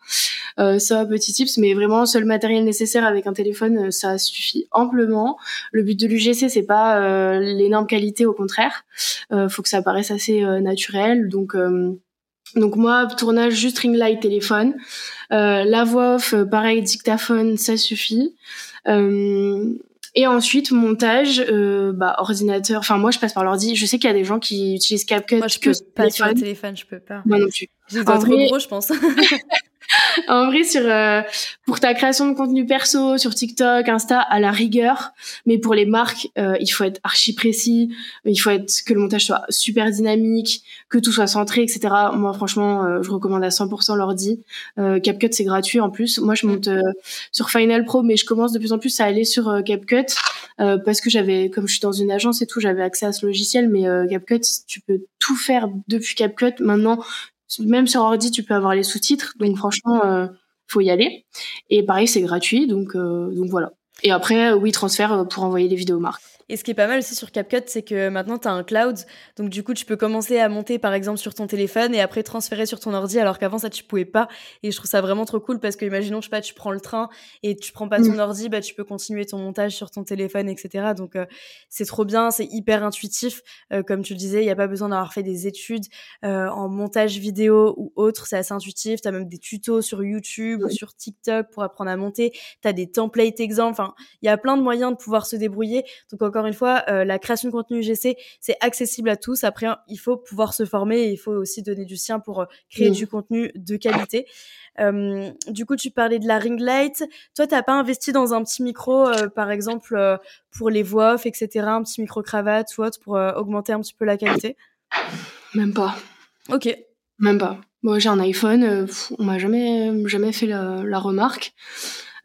ça, petit tips, mais vraiment seul matériel nécessaire avec un téléphone, ça suffit amplement. Le but de l'UGC, c'est pas l'énorme qualité, au contraire. Euh, faut que ça paraisse assez euh, naturel. Donc euh, donc moi, tournage juste ring light téléphone. la voix off, pareil, dictaphone, ça suffit. et ensuite, montage, bah, ordinateur. Enfin, moi, je passe par l'ordi. Je sais qu'il y a des gens qui utilisent CapCut. Moi, je peux pas sur le téléphone, je peux pas. Moi non plus. J'ai trop gros, je pense. en vrai, sur euh, pour ta création de contenu perso sur TikTok, Insta, à la rigueur, mais pour les marques, euh, il faut être archi précis, il faut être que le montage soit super dynamique, que tout soit centré, etc. Moi, franchement, euh, je recommande à 100% l'ordi. CapCut, c'est gratuit en plus. Moi, je monte sur Final Pro, mais je commence de plus en plus à aller sur CapCut parce que j'avais, comme je suis dans une agence et tout, j'avais accès à ce logiciel, mais CapCut, tu peux tout faire depuis CapCut. Maintenant, même sur ordi, tu peux avoir les sous-titres. Donc franchement, euh, faut y aller. Et pareil, c'est gratuit. Donc, euh, donc voilà. Et après, oui, transfert pour envoyer les vidéos marques. Et ce qui est pas mal aussi sur CapCut, c'est que maintenant tu as un cloud. Donc du coup, tu peux commencer à monter par exemple sur ton téléphone et après transférer sur ton ordi alors qu'avant ça tu pouvais pas. Et je trouve ça vraiment trop cool parce que imaginons, je sais pas, tu prends le train et tu prends pas ton mm. ordi, bah tu peux continuer ton montage sur ton téléphone, etc. Donc euh, c'est trop bien, c'est hyper intuitif. Euh, comme tu le disais, il y a pas besoin d'avoir fait des études euh, en montage vidéo ou autre, c'est assez intuitif. Tu as même des tutos sur YouTube ou sur TikTok pour apprendre à monter. Tu as des templates exemples. Enfin, il y a plein de moyens de pouvoir se débrouiller. Donc encore une fois, euh, la création de contenu UGC, c'est accessible à tous. Après, il faut pouvoir se former et il faut aussi donner du sien pour euh, créer du contenu de qualité. Euh, du coup, tu parlais de la ring light. Toi, t'as pas investi dans un petit micro, par exemple, pour les voix off, etc., un petit micro cravate ou autre pour augmenter un petit peu la qualité? Même pas. Ok. Même pas. Moi, j'ai un iPhone. on m'a jamais jamais fait la, la remarque.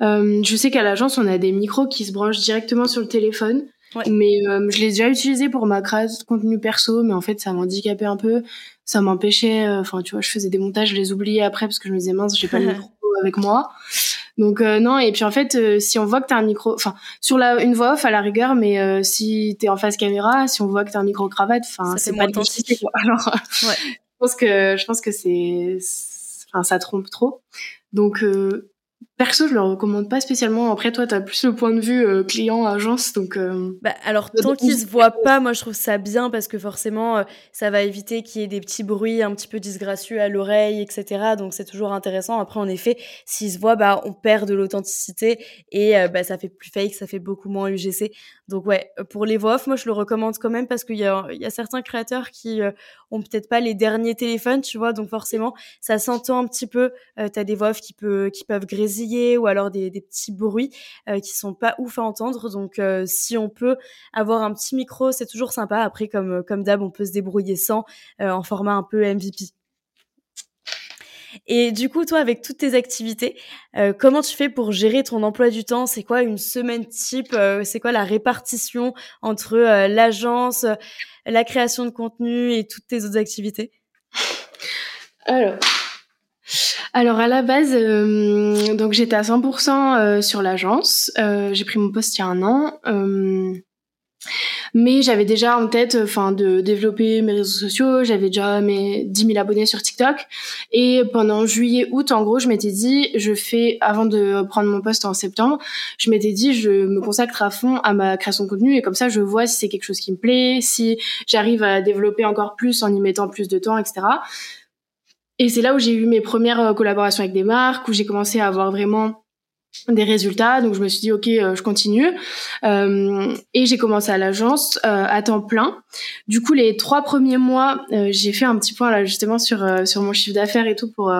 je sais qu'à l'agence, on a des micros qui se branchent directement sur le téléphone. Mais euh, je l'ai déjà utilisé pour ma création de contenu perso, mais en fait, ça m'handicapait un peu. Ça m'empêchait. Euh, enfin, tu vois, je faisais des montages, je les oubliais après parce que je me disais mince, j'ai pas le micro avec moi. Donc euh, non. Et puis en fait, si on voit que t'as un micro, enfin, sur la une voix off à la rigueur, mais si t'es en face caméra, si on voit que t'as un micro cravate, enfin, c'est pas authentique. Quoi. Alors, ouais. je pense que je pense que c'est, enfin, ça trompe trop. Donc Perso, je le recommande pas spécialement. Après, toi, tu as plus le point de vue euh, client-agence, donc... Euh, bah, alors, tant qu'ils se voient pas, moi, je trouve ça bien parce que forcément, euh, ça va éviter qu'il y ait des petits bruits un petit peu disgracieux à l'oreille, etc. Donc, c'est toujours intéressant. Après, en effet, s'ils se voient, bah, on perd de l'authenticité et bah, ça fait plus fake, ça fait beaucoup moins UGC. Donc, ouais, pour les voix off, moi, je le recommande quand même parce qu'il y a, y a certains créateurs qui ont peut-être pas les derniers téléphones, tu vois. Donc, forcément, ça s'entend un petit peu. tu as des voix off qui, peut, qui peuvent grésiller ou alors des, petits bruits euh, qui sont pas ouf à entendre. Donc euh, si on peut avoir un petit micro, c'est toujours sympa. Après, comme comme d'hab, on peut se débrouiller sans euh, en format un peu MVP. Et du coup, toi, avec toutes tes activités, comment tu fais pour gérer ton emploi du temps? C'est quoi une semaine type? C'est quoi la répartition entre l'agence, la création de contenu et toutes tes autres activités? Alors, alors à la base, euh, donc j'étais à 100% euh, sur l'agence. Euh, j'ai pris mon poste il y a un an. mais j'avais déjà en tête enfin de développer mes réseaux sociaux, j'avais déjà mes 10 000 abonnés sur TikTok et pendant juillet août en gros, je m'étais dit je fais avant de prendre mon poste en septembre, je m'étais dit je me consacre à fond à ma création de contenu et comme ça je vois si c'est quelque chose qui me plaît, si j'arrive à développer encore plus en y mettant plus de temps, etc. Et c'est là où j'ai eu mes premières euh, collaborations avec des marques, où j'ai commencé à avoir vraiment des résultats. Donc je me suis dit ok euh, je continue. Euh, et j'ai commencé à l'agence à temps plein. Du coup les trois premiers mois j'ai fait un petit point là justement sur sur mon chiffre d'affaires et tout pour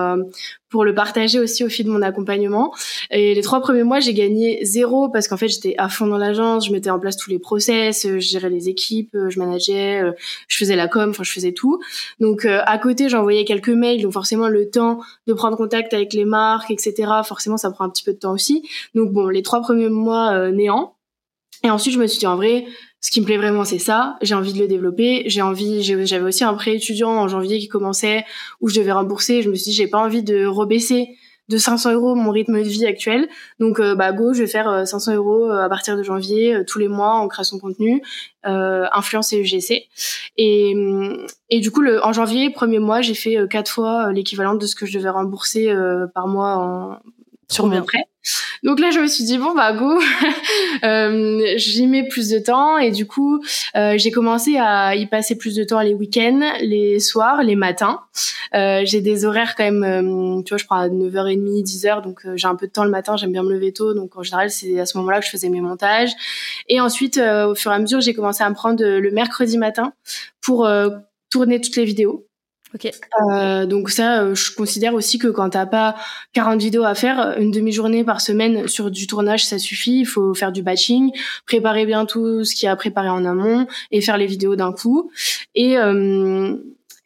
pour le partager aussi au fil de mon accompagnement. Et les trois premiers mois, j'ai gagné zéro parce qu'en fait, j'étais à fond dans l'agence, je mettais en place tous les process, je gérais les équipes, je manageais, je faisais la com, enfin, je faisais tout. Donc, à côté, j'envoyais quelques mails, donc forcément, le temps de prendre contact avec les marques, etc., forcément, ça prend un petit peu de temps aussi. Donc, bon, les trois premiers mois, euh, néant. Et ensuite, je me suis dit, en vrai, ce qui me plaît vraiment, c'est ça. J'ai envie de le développer. J'ai envie. J'avais aussi un prêt étudiant en janvier qui commençait où je devais rembourser. Je me suis dit, j'ai pas envie de rebaisser de 500 euros mon rythme de vie actuel. Donc, euh, bah go, je vais faire 500 euh, euros à partir de janvier tous les mois en création de contenu, influence et UGC. Et, et du coup, le, en janvier, premier mois, j'ai fait quatre fois l'équivalent de ce que je devais rembourser par mois en, sur mon prêt. Donc là, je me suis dit bon bah go, euh, j'y mets plus de temps et du coup, euh, j'ai commencé à y passer plus de temps les week-ends, les soirs, les matins. Euh, j'ai des horaires quand même, euh, tu vois, je prends à 9h30, 10h, donc euh, j'ai un peu de temps le matin, j'aime bien me lever tôt, donc en général c'est à ce moment-là que je faisais mes montages. Et ensuite, au fur et à mesure, j'ai commencé à me prendre le mercredi matin pour tourner toutes les vidéos. Ok. Euh, donc ça, euh, je considère aussi que quand t'as pas 40 vidéos à faire, une demi-journée par semaine sur du tournage, ça suffit. Il faut faire du batching, préparer bien tout ce qu'il y a à préparer en amont et faire les vidéos d'un coup. Et euh,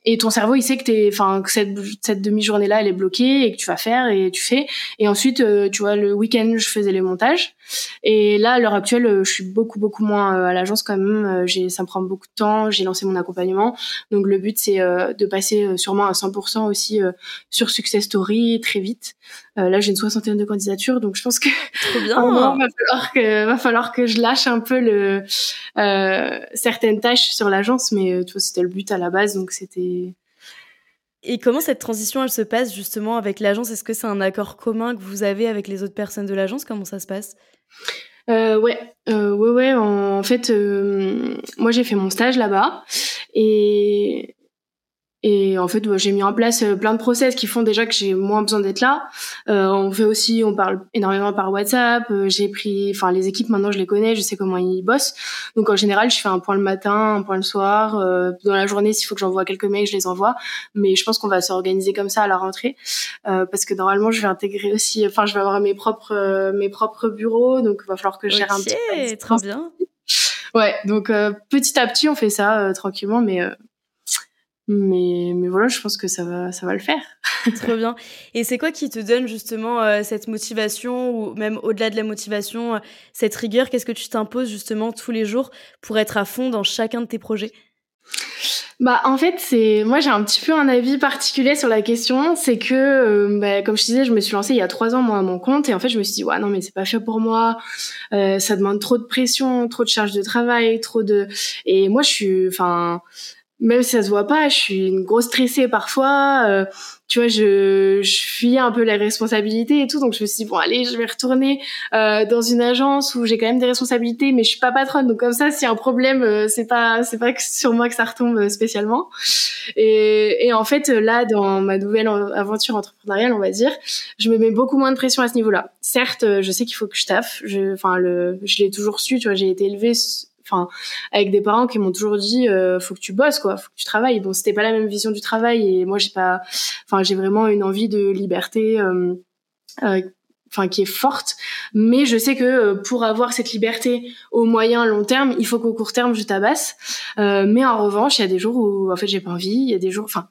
et ton cerveau il sait que t'es enfin que cette, cette demi-journée là elle est bloquée et que tu vas faire et tu fais et ensuite euh, tu vois le week-end je faisais les montages et là à l'heure actuelle euh, je suis beaucoup beaucoup moins euh, à l'agence quand même. J'ai ça me prend beaucoup de temps. J'ai lancé mon accompagnement. Donc le but c'est de passer sûrement à 100% aussi sur Success Story très vite. Là j'ai une soixantaine de candidatures. Donc je pense que Trop bien. va falloir que va falloir que je lâche un peu le certaines tâches sur l'agence. Mais tu vois c'était le but à la base. Donc c'était et comment cette transition, elle se passe justement avec l'agence? Est-ce que c'est un accord commun que vous avez avec les autres personnes de l'agence? Comment ça se passe? Euh, ouais, euh, ouais, ouais. En, fait, euh, moi j'ai fait mon stage là-bas et et en fait, j'ai mis en place euh, plein de process qui font déjà que j'ai moins besoin d'être là. Euh, on fait aussi, on parle énormément par WhatsApp. Euh, j'ai pris, enfin, les équipes maintenant, je les connais, je sais comment ils bossent. Donc en général, je fais un point le matin, un point le soir. Euh, dans la journée, s'il faut que j'envoie quelques mails, je les envoie. Mais je pense qu'on va s'organiser comme ça à la rentrée, euh, parce que normalement, je vais intégrer aussi, enfin, je vais avoir mes propres mes propres bureaux, donc il va falloir que je gère un petit peu. Trop bien. Ouais, donc petit à petit, on fait ça tranquillement, mais mais mais voilà je pense que ça va ça va le faire. Trop bien. Et c'est quoi qui te donne justement euh, cette motivation ou même au-delà de la motivation euh, cette rigueur? Qu'est-ce que tu t'imposes justement tous les jours pour être à fond dans chacun de tes projets? Bah en fait c'est moi j'ai un petit peu un avis particulier sur la question. C'est que euh, bah, comme je disais je me suis lancée il y a trois ans moi à mon compte. Et en fait je me suis dit ouais non mais c'est pas fait pour moi. Ça demande trop de pression trop de charge de travail trop de et moi je suis enfin même si ça se voit pas, je suis une grosse stressée parfois. Euh, tu vois, je, je fuis un peu les responsabilités et tout, donc je me suis dit bon allez, je vais retourner euh, dans une agence où j'ai quand même des responsabilités, mais je suis pas patronne, donc comme ça, s'il y a un problème, euh, c'est pas c'est pas sur moi que ça retombe euh, spécialement. Et, et en fait, là, dans ma nouvelle aventure entrepreneuriale, on va dire, je me mets beaucoup moins de pression à ce niveau-là. Certes, je sais qu'il faut que je taffe, je, enfin le, je l'ai toujours su, tu vois, j'ai été élevée enfin avec des parents qui m'ont toujours dit euh, faut que tu bosses quoi faut que tu travailles. Bon c'était pas la même vision du travail et moi j'ai pas enfin j'ai vraiment une envie de liberté euh, euh, enfin qui est forte. Mais je sais que euh, pour avoir cette liberté au moyen long terme il faut qu'au court terme je tabasse. Mais en revanche il y a des jours où en fait j'ai pas envie il y a des jours enfin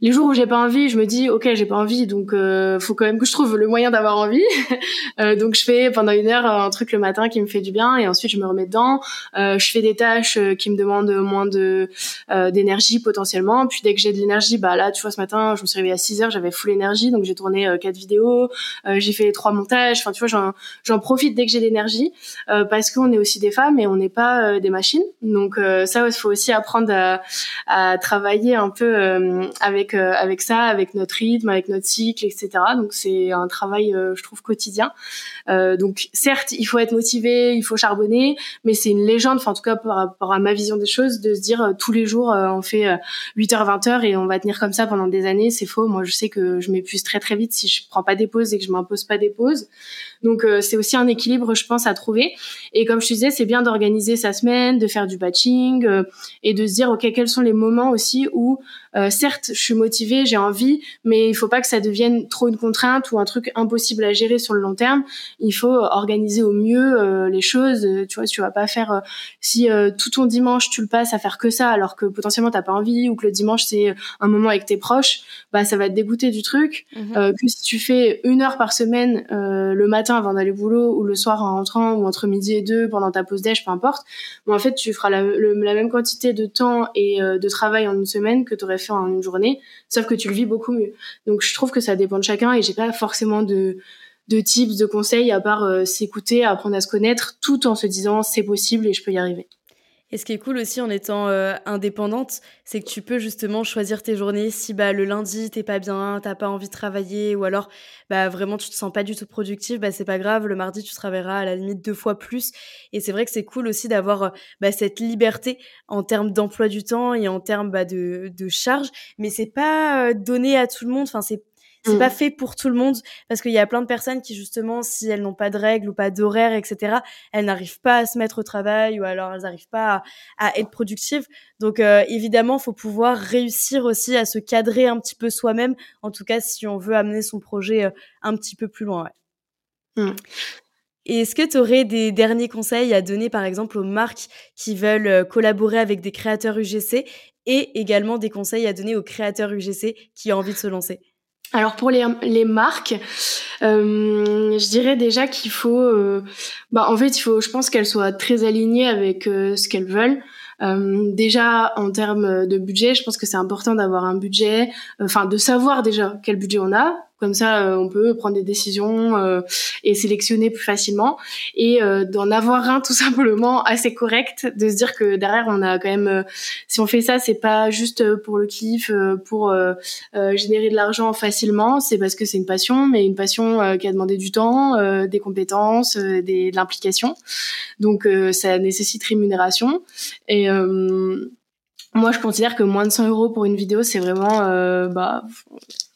les jours où j'ai pas envie, je me dis ok j'ai pas envie, donc euh, faut quand même que je trouve le moyen d'avoir envie. euh, donc je fais pendant une heure un truc le matin qui me fait du bien et ensuite je me remets dedans. Euh, je fais des tâches euh, qui me demandent moins de euh, d'énergie potentiellement. Puis dès que j'ai de l'énergie, bah là tu vois ce matin je me suis réveillée à 6 heures, j'avais full énergie donc j'ai tourné euh, quatre vidéos, j'ai fait trois montages. Enfin tu vois j'en j'en profite dès que j'ai l'énergie parce qu'on est aussi des femmes et on n'est pas des machines. Donc ça il faut aussi apprendre à, à travailler un peu avec euh, avec ça, avec notre rythme, avec notre cycle, etc. Donc c'est un travail, euh, je trouve, quotidien. Euh, donc certes, il faut être motivé, il faut charbonner, mais c'est une légende, en tout cas par rapport à ma vision des choses, de se dire tous les jours on fait 8h, 20h et on va tenir comme ça pendant des années, c'est faux. Moi je sais que je m'épuise très très vite si je prends pas des pauses et que je m'impose pas des pauses. Donc c'est aussi un équilibre, je pense, à trouver. Et comme je te disais, c'est bien d'organiser sa semaine, de faire du batching et de se dire ok quels sont les moments aussi où certes je suis motivée, j'ai envie, mais il faut pas que ça devienne trop une contrainte ou un truc impossible à gérer sur le long terme. Il faut organiser au mieux les choses. Tu vois, tu vas pas faire si tout ton dimanche tu le passes à faire que ça alors que potentiellement t'as pas envie ou que le dimanche c'est un moment avec tes proches, bah ça va te dégoûter du truc. Mhm. Euh, que si tu fais une heure par semaine euh, le matin avant d'aller au boulot ou le soir en rentrant ou entre midi et deux pendant ta pause déj, peu importe, en fait tu feras la, même quantité de temps et euh, de travail en une semaine que tu aurais fait en une journée, sauf que tu le vis beaucoup mieux. Donc je trouve que ça dépend de chacun et j'ai pas forcément de de tips, de conseils à part s'écouter, apprendre à se connaître, tout en se disant c'est possible et je peux y arriver. Et ce qui est cool aussi en étant euh, indépendante, c'est que tu peux justement choisir tes journées. Si bah, le lundi, t'es pas bien, t'as pas envie de travailler, ou alors bah, vraiment tu te sens pas du tout productif, bah, c'est pas grave. Le mardi, tu travailleras à la limite deux fois plus. Et c'est vrai que c'est cool aussi d'avoir euh, bah, cette liberté en termes d'emploi du temps et en termes bah, de, de charge. Mais c'est pas euh, donné à tout le monde. Enfin, c'est c'est pas mm. fait pour tout le monde parce qu'il y a plein de personnes qui justement, si elles n'ont pas de règles ou pas d'horaire, etc., elles n'arrivent pas à se mettre au travail ou alors elles n'arrivent pas à, être productives. Donc euh, évidemment, faut pouvoir réussir aussi à se cadrer un petit peu soi-même. En tout cas, si on veut amener son projet euh, un petit peu plus loin. Ouais. Mm. Et est-ce que tu aurais des derniers conseils à donner, par exemple, aux marques qui veulent euh, collaborer avec des créateurs UGC et également des conseils à donner aux créateurs UGC qui ont envie de se lancer? Alors pour les, les marques, euh, je dirais déjà qu'il faut, euh, bah en fait il faut, je pense qu'elles soient très alignées avec euh, ce qu'elles veulent. Euh, déjà en termes de budget, je pense que c'est important d'avoir un budget, enfin de savoir déjà quel budget on a, comme ça, euh, on peut prendre des décisions euh, et sélectionner plus facilement et euh, d'en avoir un tout simplement assez correct, de se dire que derrière on a quand même, si on fait ça, c'est pas juste pour le kiff, pour générer de l'argent facilement, c'est parce que c'est une passion, mais une passion qui a demandé du temps, des compétences, des, de l'implication. Donc ça nécessite rémunération et moi, je considère que moins de 100 euros pour une vidéo, c'est vraiment bah,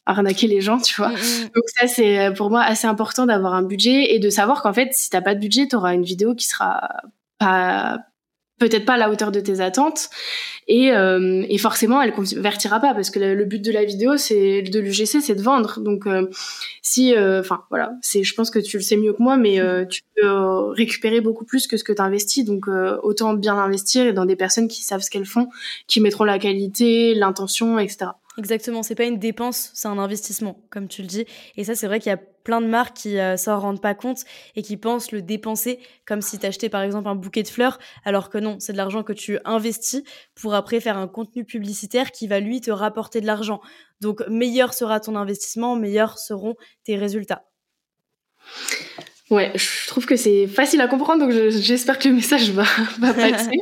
arnaquer les gens, tu vois. Mm, mm. Donc ça, c'est euh, pour moi assez important d'avoir un budget et de savoir qu'en fait, si t'as pas de budget, tu auras une vidéo qui sera pas peut-être pas à la hauteur de tes attentes et, euh, et forcément elle convertira pas parce que le, but de la vidéo c'est de l'UGC c'est de vendre donc euh, si enfin voilà c'est je pense que tu le sais mieux que moi mais tu peux récupérer beaucoup plus que ce que tu investis donc autant bien investir et dans des personnes qui savent ce qu'elles font qui mettront la qualité l'intention etc Exactement, c'est pas une dépense, c'est un investissement, comme tu le dis. Et ça, c'est vrai qu'il y a plein de marques qui euh, s'en rendent pas compte et qui pensent le dépenser comme si t'achetais par exemple un bouquet de fleurs, alors que non, c'est de l'argent que tu investis pour après faire un contenu publicitaire qui va lui te rapporter de l'argent. Donc meilleur sera ton investissement, meilleurs seront tes résultats. Ouais, je trouve que c'est facile à comprendre, donc j'espère que le message va, va passer.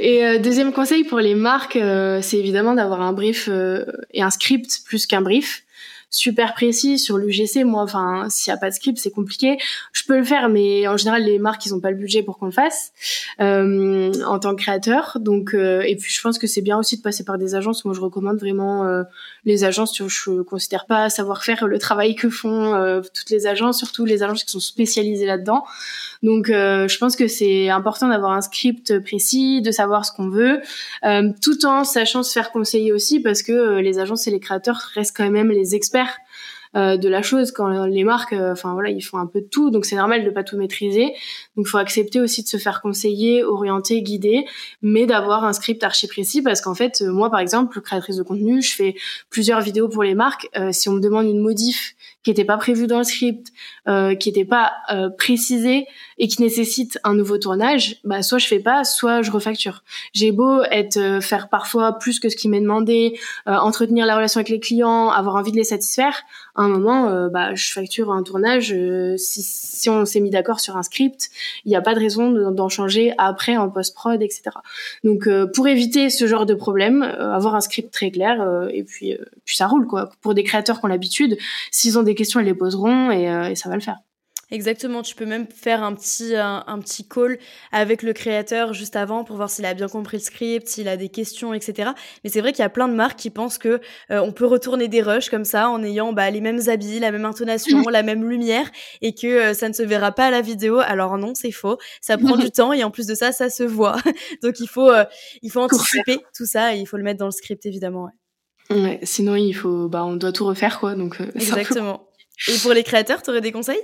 Et euh, deuxième conseil pour les marques, euh, c'est évidemment d'avoir un brief euh, et un script plus qu'un brief super précis sur l'UGC. Moi, enfin, s'il y a pas de script, c'est compliqué. Je peux le faire, mais en général, les marques, ils ont pas le budget pour qu'on le fasse euh, en tant que créateur. Donc, euh, et puis, je pense que c'est bien aussi de passer par des agences. Moi, je recommande vraiment euh, les agences. Je considère pas savoir faire le travail que font euh, toutes les agences, surtout les agences qui sont spécialisées là-dedans. Donc, euh, je pense que c'est important d'avoir un script précis, de savoir ce qu'on veut, tout en sachant se faire conseiller aussi, parce que les agences et les créateurs restent quand même les experts euh, de la chose quand les marques euh, enfin voilà ils font un peu de tout donc c'est normal de pas tout maîtriser donc il faut accepter aussi de se faire conseiller orienter guider mais d'avoir un script archi précis parce qu'en fait euh, moi par exemple créatrice de contenu je fais plusieurs vidéos pour les marques si on me demande une modif qui n'était pas prévue dans le script qui n'était pas précisée et qui nécessite un nouveau tournage bah soit je fais pas soit je refacture j'ai beau être faire parfois plus que ce qui m'est demandé entretenir la relation avec les clients avoir envie de les satisfaire à un moment, euh, bah, je facture un tournage. Euh, si, si, on s'est mis d'accord sur un script, il n'y a pas de raison d'en changer après en post-prod, etc. Donc, euh, pour éviter ce genre de problème, avoir un script très clair et puis, puis ça roule quoi. Pour des créateurs qui ont l'habitude, s'ils ont des questions, ils les poseront et, et ça va le faire. Exactement, tu peux même faire un petit, un, petit call avec le créateur juste avant pour voir s'il a bien compris le script, s'il a des questions, etc. Mais c'est vrai qu'il y a plein de marques qui pensent que euh, on peut retourner des rushs comme ça en ayant bah, les mêmes habits, la même intonation, la même lumière et que euh, ça ne se verra pas à la vidéo. Alors non, c'est faux. Ça prend du temps et en plus de ça, ça se voit. Donc il faut, euh, il faut anticiper tout ça et il faut le mettre dans le script évidemment. Ouais. ouais sinon il faut, bah, on doit tout refaire quoi. Donc exactement. Et pour les créateurs, tu aurais des conseils?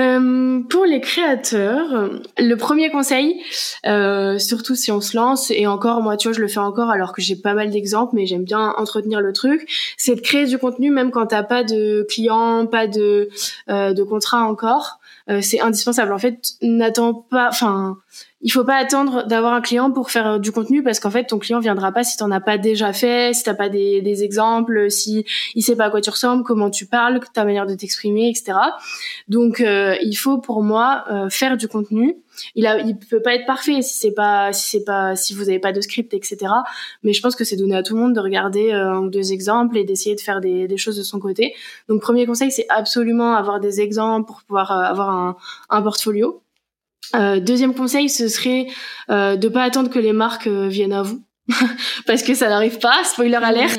Euh, pour les créateurs, le premier conseil, euh, surtout si on se lance, et encore moi tu vois je le fais encore alors que j'ai pas mal d'exemples, mais j'aime bien entretenir le truc, c'est de créer du contenu même quand t'as pas de clients, pas de euh, de contrat encore. Euh, c'est indispensable. En fait, n'attends pas, enfin, il faut pas attendre d'avoir un client pour faire du contenu parce qu'en fait, ton client viendra pas si t'en as pas déjà fait, si t'as pas des, des exemples, si il sait pas à quoi tu ressembles, comment tu parles, ta manière de t'exprimer, etc. Donc, euh, il faut pour moi euh, faire du contenu il a, il peut pas être parfait si c'est pas, si c'est pas, si vous avez pas de script, etc. Mais je pense que c'est donné à tout le monde de regarder euh, deux exemples et d'essayer de faire des, des, choses de son côté. Donc, premier conseil, c'est absolument avoir des exemples pour pouvoir euh, avoir un, un portfolio. Euh, deuxième conseil, ce serait euh, de pas attendre que les marques euh, viennent à vous. parce que ça n'arrive pas, spoiler alert.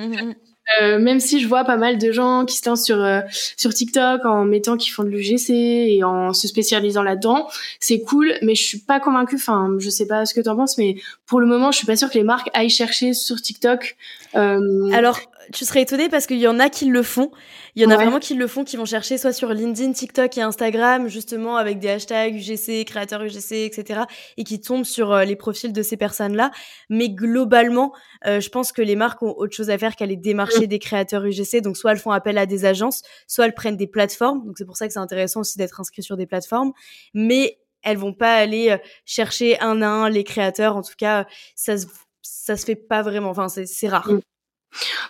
Euh, même si je vois pas mal de gens qui se lancent sur euh, sur TikTok en mettant qu'ils font de l'UGC et en se spécialisant là-dedans, c'est cool, mais je suis pas convaincue. Enfin, je sais pas ce que t'en penses, mais pour le moment, je suis pas sûre que les marques aillent chercher sur TikTok. Euh... Alors, tu serais étonné parce qu'il y en a qui le font. Il y en a vraiment qui le font, qui vont chercher soit sur LinkedIn, TikTok et Instagram, justement avec des hashtags UGC, créateurs UGC, etc. et qui tombent sur euh, les profils de ces personnes-là. Mais globalement, euh, je pense que les marques ont autre chose à faire qu'aller démarcher mm. des créateurs UGC. Donc soit elles font appel à des agences, soit elles prennent des plateformes. Donc c'est pour ça que c'est intéressant aussi d'être inscrit sur des plateformes. Mais elles vont pas aller euh, chercher un à un les créateurs. En tout cas, ça se, ça se fait pas vraiment. Enfin, c'est rare.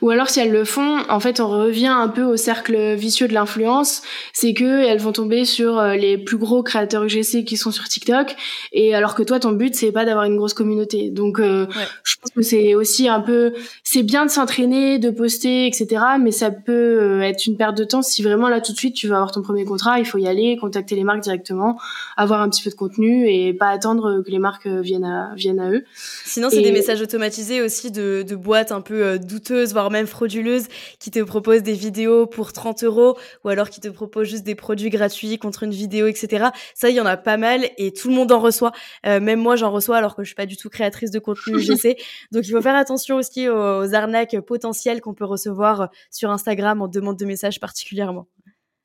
Ou alors si elles le font, en fait, on revient un peu au cercle vicieux de l'influence, c'est que elles vont tomber sur euh, les plus gros créateurs UGC qui sont sur TikTok, et alors que toi, ton but c'est pas d'avoir une grosse communauté. Donc, euh, je pense que c'est aussi un peu, c'est bien de s'entraîner, de poster, etc. Mais ça peut euh, être une perte de temps si vraiment là tout de suite tu veux avoir ton premier contrat, il faut y aller, contacter les marques directement, avoir un petit peu de contenu et pas attendre que les marques viennent à viennent à eux. Sinon, c'est des messages automatisés aussi de, de boîtes un peu douteuses voire même frauduleuses, qui te proposent des vidéos pour 30 euros, ou alors qui te proposent juste des produits gratuits contre une vidéo, etc. Ça, il y en a pas mal et tout le monde en reçoit. Euh, même moi, j'en reçois alors que je suis pas du tout créatrice de contenu UGC. Donc, il faut faire attention aussi aux, arnaques potentielles qu'on peut recevoir sur Instagram en demande de messages particulièrement.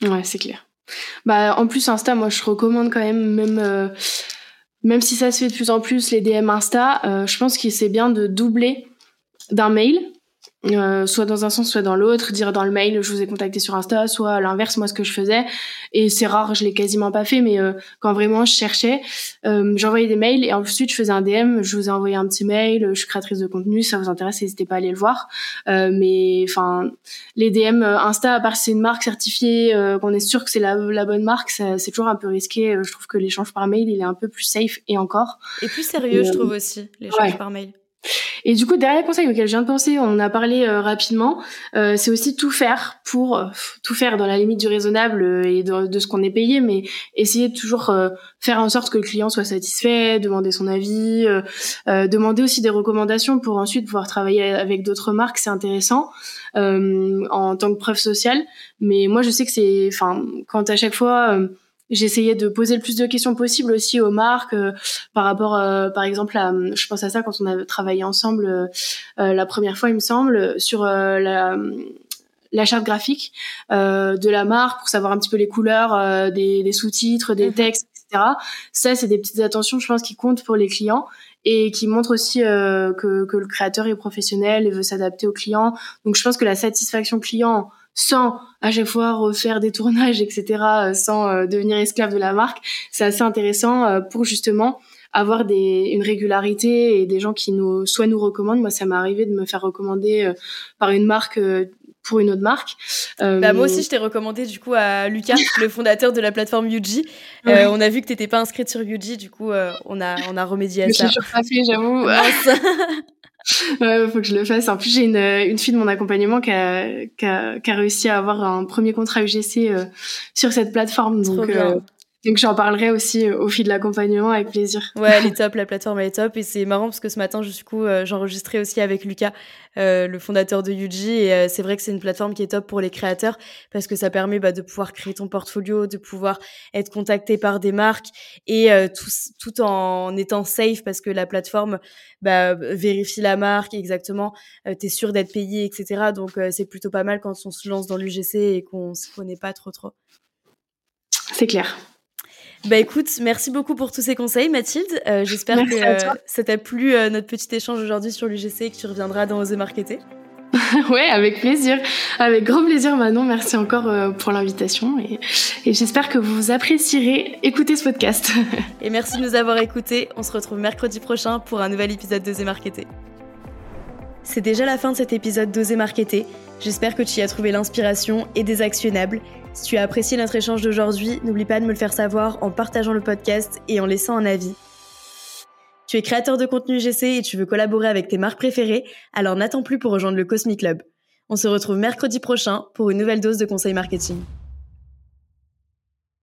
Ouais, c'est clair. Bah, en plus, Insta, moi, je recommande quand même, même, euh, même si ça se fait de plus en plus, les DM Insta, euh, je pense que c'est bien de doubler d'un mail euh, soit dans un sens, soit dans l'autre, dire dans le mail je vous ai contacté sur Insta, soit à l'inverse moi ce que je faisais. Et c'est rare, je l'ai quasiment pas fait, mais euh, quand vraiment je cherchais, euh, j'envoyais des mails et ensuite je faisais un DM, je vous ai envoyé un petit mail, je suis créatrice de contenu, ça vous intéresse, n'hésitez pas à aller le voir. mais enfin, les DM Insta, à part si c'est une marque certifiée, qu'on est sûr que c'est la, la, bonne marque, c'est toujours un peu risqué. Je trouve que l'échange par mail il est un peu plus safe et encore. Et plus sérieux, je trouve aussi l'échange par mail. Et du coup, dernier conseil auquel je viens de penser, on a parlé euh, rapidement, euh, c'est aussi tout faire pour euh, tout faire dans la limite du raisonnable et de, ce qu'on est payé, mais essayer de toujours faire en sorte que le client soit satisfait, demander son avis, demander aussi des recommandations pour ensuite pouvoir travailler avec d'autres marques, c'est intéressant en tant que preuve sociale. Mais moi, je sais que c'est, enfin, quand à chaque fois J'essayais de poser le plus de questions possible aussi aux marques euh, par rapport, euh, par exemple, à, je pense à ça quand on a travaillé ensemble euh, la première fois, il me semble, sur la, la charte graphique de la marque pour savoir un petit peu les couleurs des, des sous-titres, des mhm. textes, etc. Ça, c'est des petites attentions, je pense, qui comptent pour les clients et qui montrent aussi que, que le créateur est professionnel et veut s'adapter aux clients. Donc, je pense que la satisfaction client sans à chaque fois refaire des tournages, etc., euh, sans euh, devenir esclave de la marque. C'est assez intéressant euh, pour justement avoir des, une régularité et des gens qui nous, soit nous recommandent. Moi, ça m'est arrivé de me faire recommander par une marque pour une autre marque. Bah, moi aussi, je t'ai recommandé du coup à Lucas, le fondateur de la plateforme Yuji. on a vu que tu n'étais pas inscrite sur Yuji, du coup, on, a, on a remédié à ça. Je suis pas fait, j'avoue. ouais, faut que je le fasse. En plus, j'ai une, une fille de mon accompagnement qui a, qui a, qui a réussi à avoir un premier contrat UGC euh, sur cette plateforme. Donc, euh, donc j'en parlerai aussi euh, au fil de l'accompagnement avec plaisir. Ouais, elle est top, la plateforme elle est top et c'est marrant parce que ce matin, du coup, euh, j'enregistrais aussi avec Lucas, euh, le fondateur de Yuji et c'est vrai que c'est une plateforme qui est top pour les créateurs parce que ça permet bah, de pouvoir créer ton portfolio, de pouvoir être contacté par des marques et tout, tout en étant safe parce que la plateforme bah, vérifie la marque exactement, t'es sûr d'être payé, etc. Donc c'est plutôt pas mal quand on se lance dans l'UGC et qu'on se connaît pas trop trop. C'est clair. Bah écoute, merci beaucoup pour tous ces conseils, Mathilde. Euh, j'espère que euh, ça t'a plu euh, notre petit échange aujourd'hui sur l'UGC et que tu reviendras dans Oser Marketer. ouais, avec plaisir. Avec grand plaisir, Manon. Merci encore pour l'invitation et, et j'espère que vous apprécierez écouter ce podcast. et merci de nous avoir écoutés. On se retrouve mercredi prochain pour un nouvel épisode d'Oser Marketer. C'est déjà la fin de cet épisode d'Oser Marketer. J'espère que tu y as trouvé l'inspiration et des actionnables si tu as apprécié notre échange d'aujourd'hui, n'oublie pas de me le faire savoir en partageant le podcast et en laissant un avis. Tu es créateur de contenu GC et tu veux collaborer avec tes marques préférées, alors n'attends plus pour rejoindre le Cosmic Club. On se retrouve mercredi prochain pour une nouvelle dose de conseils marketing.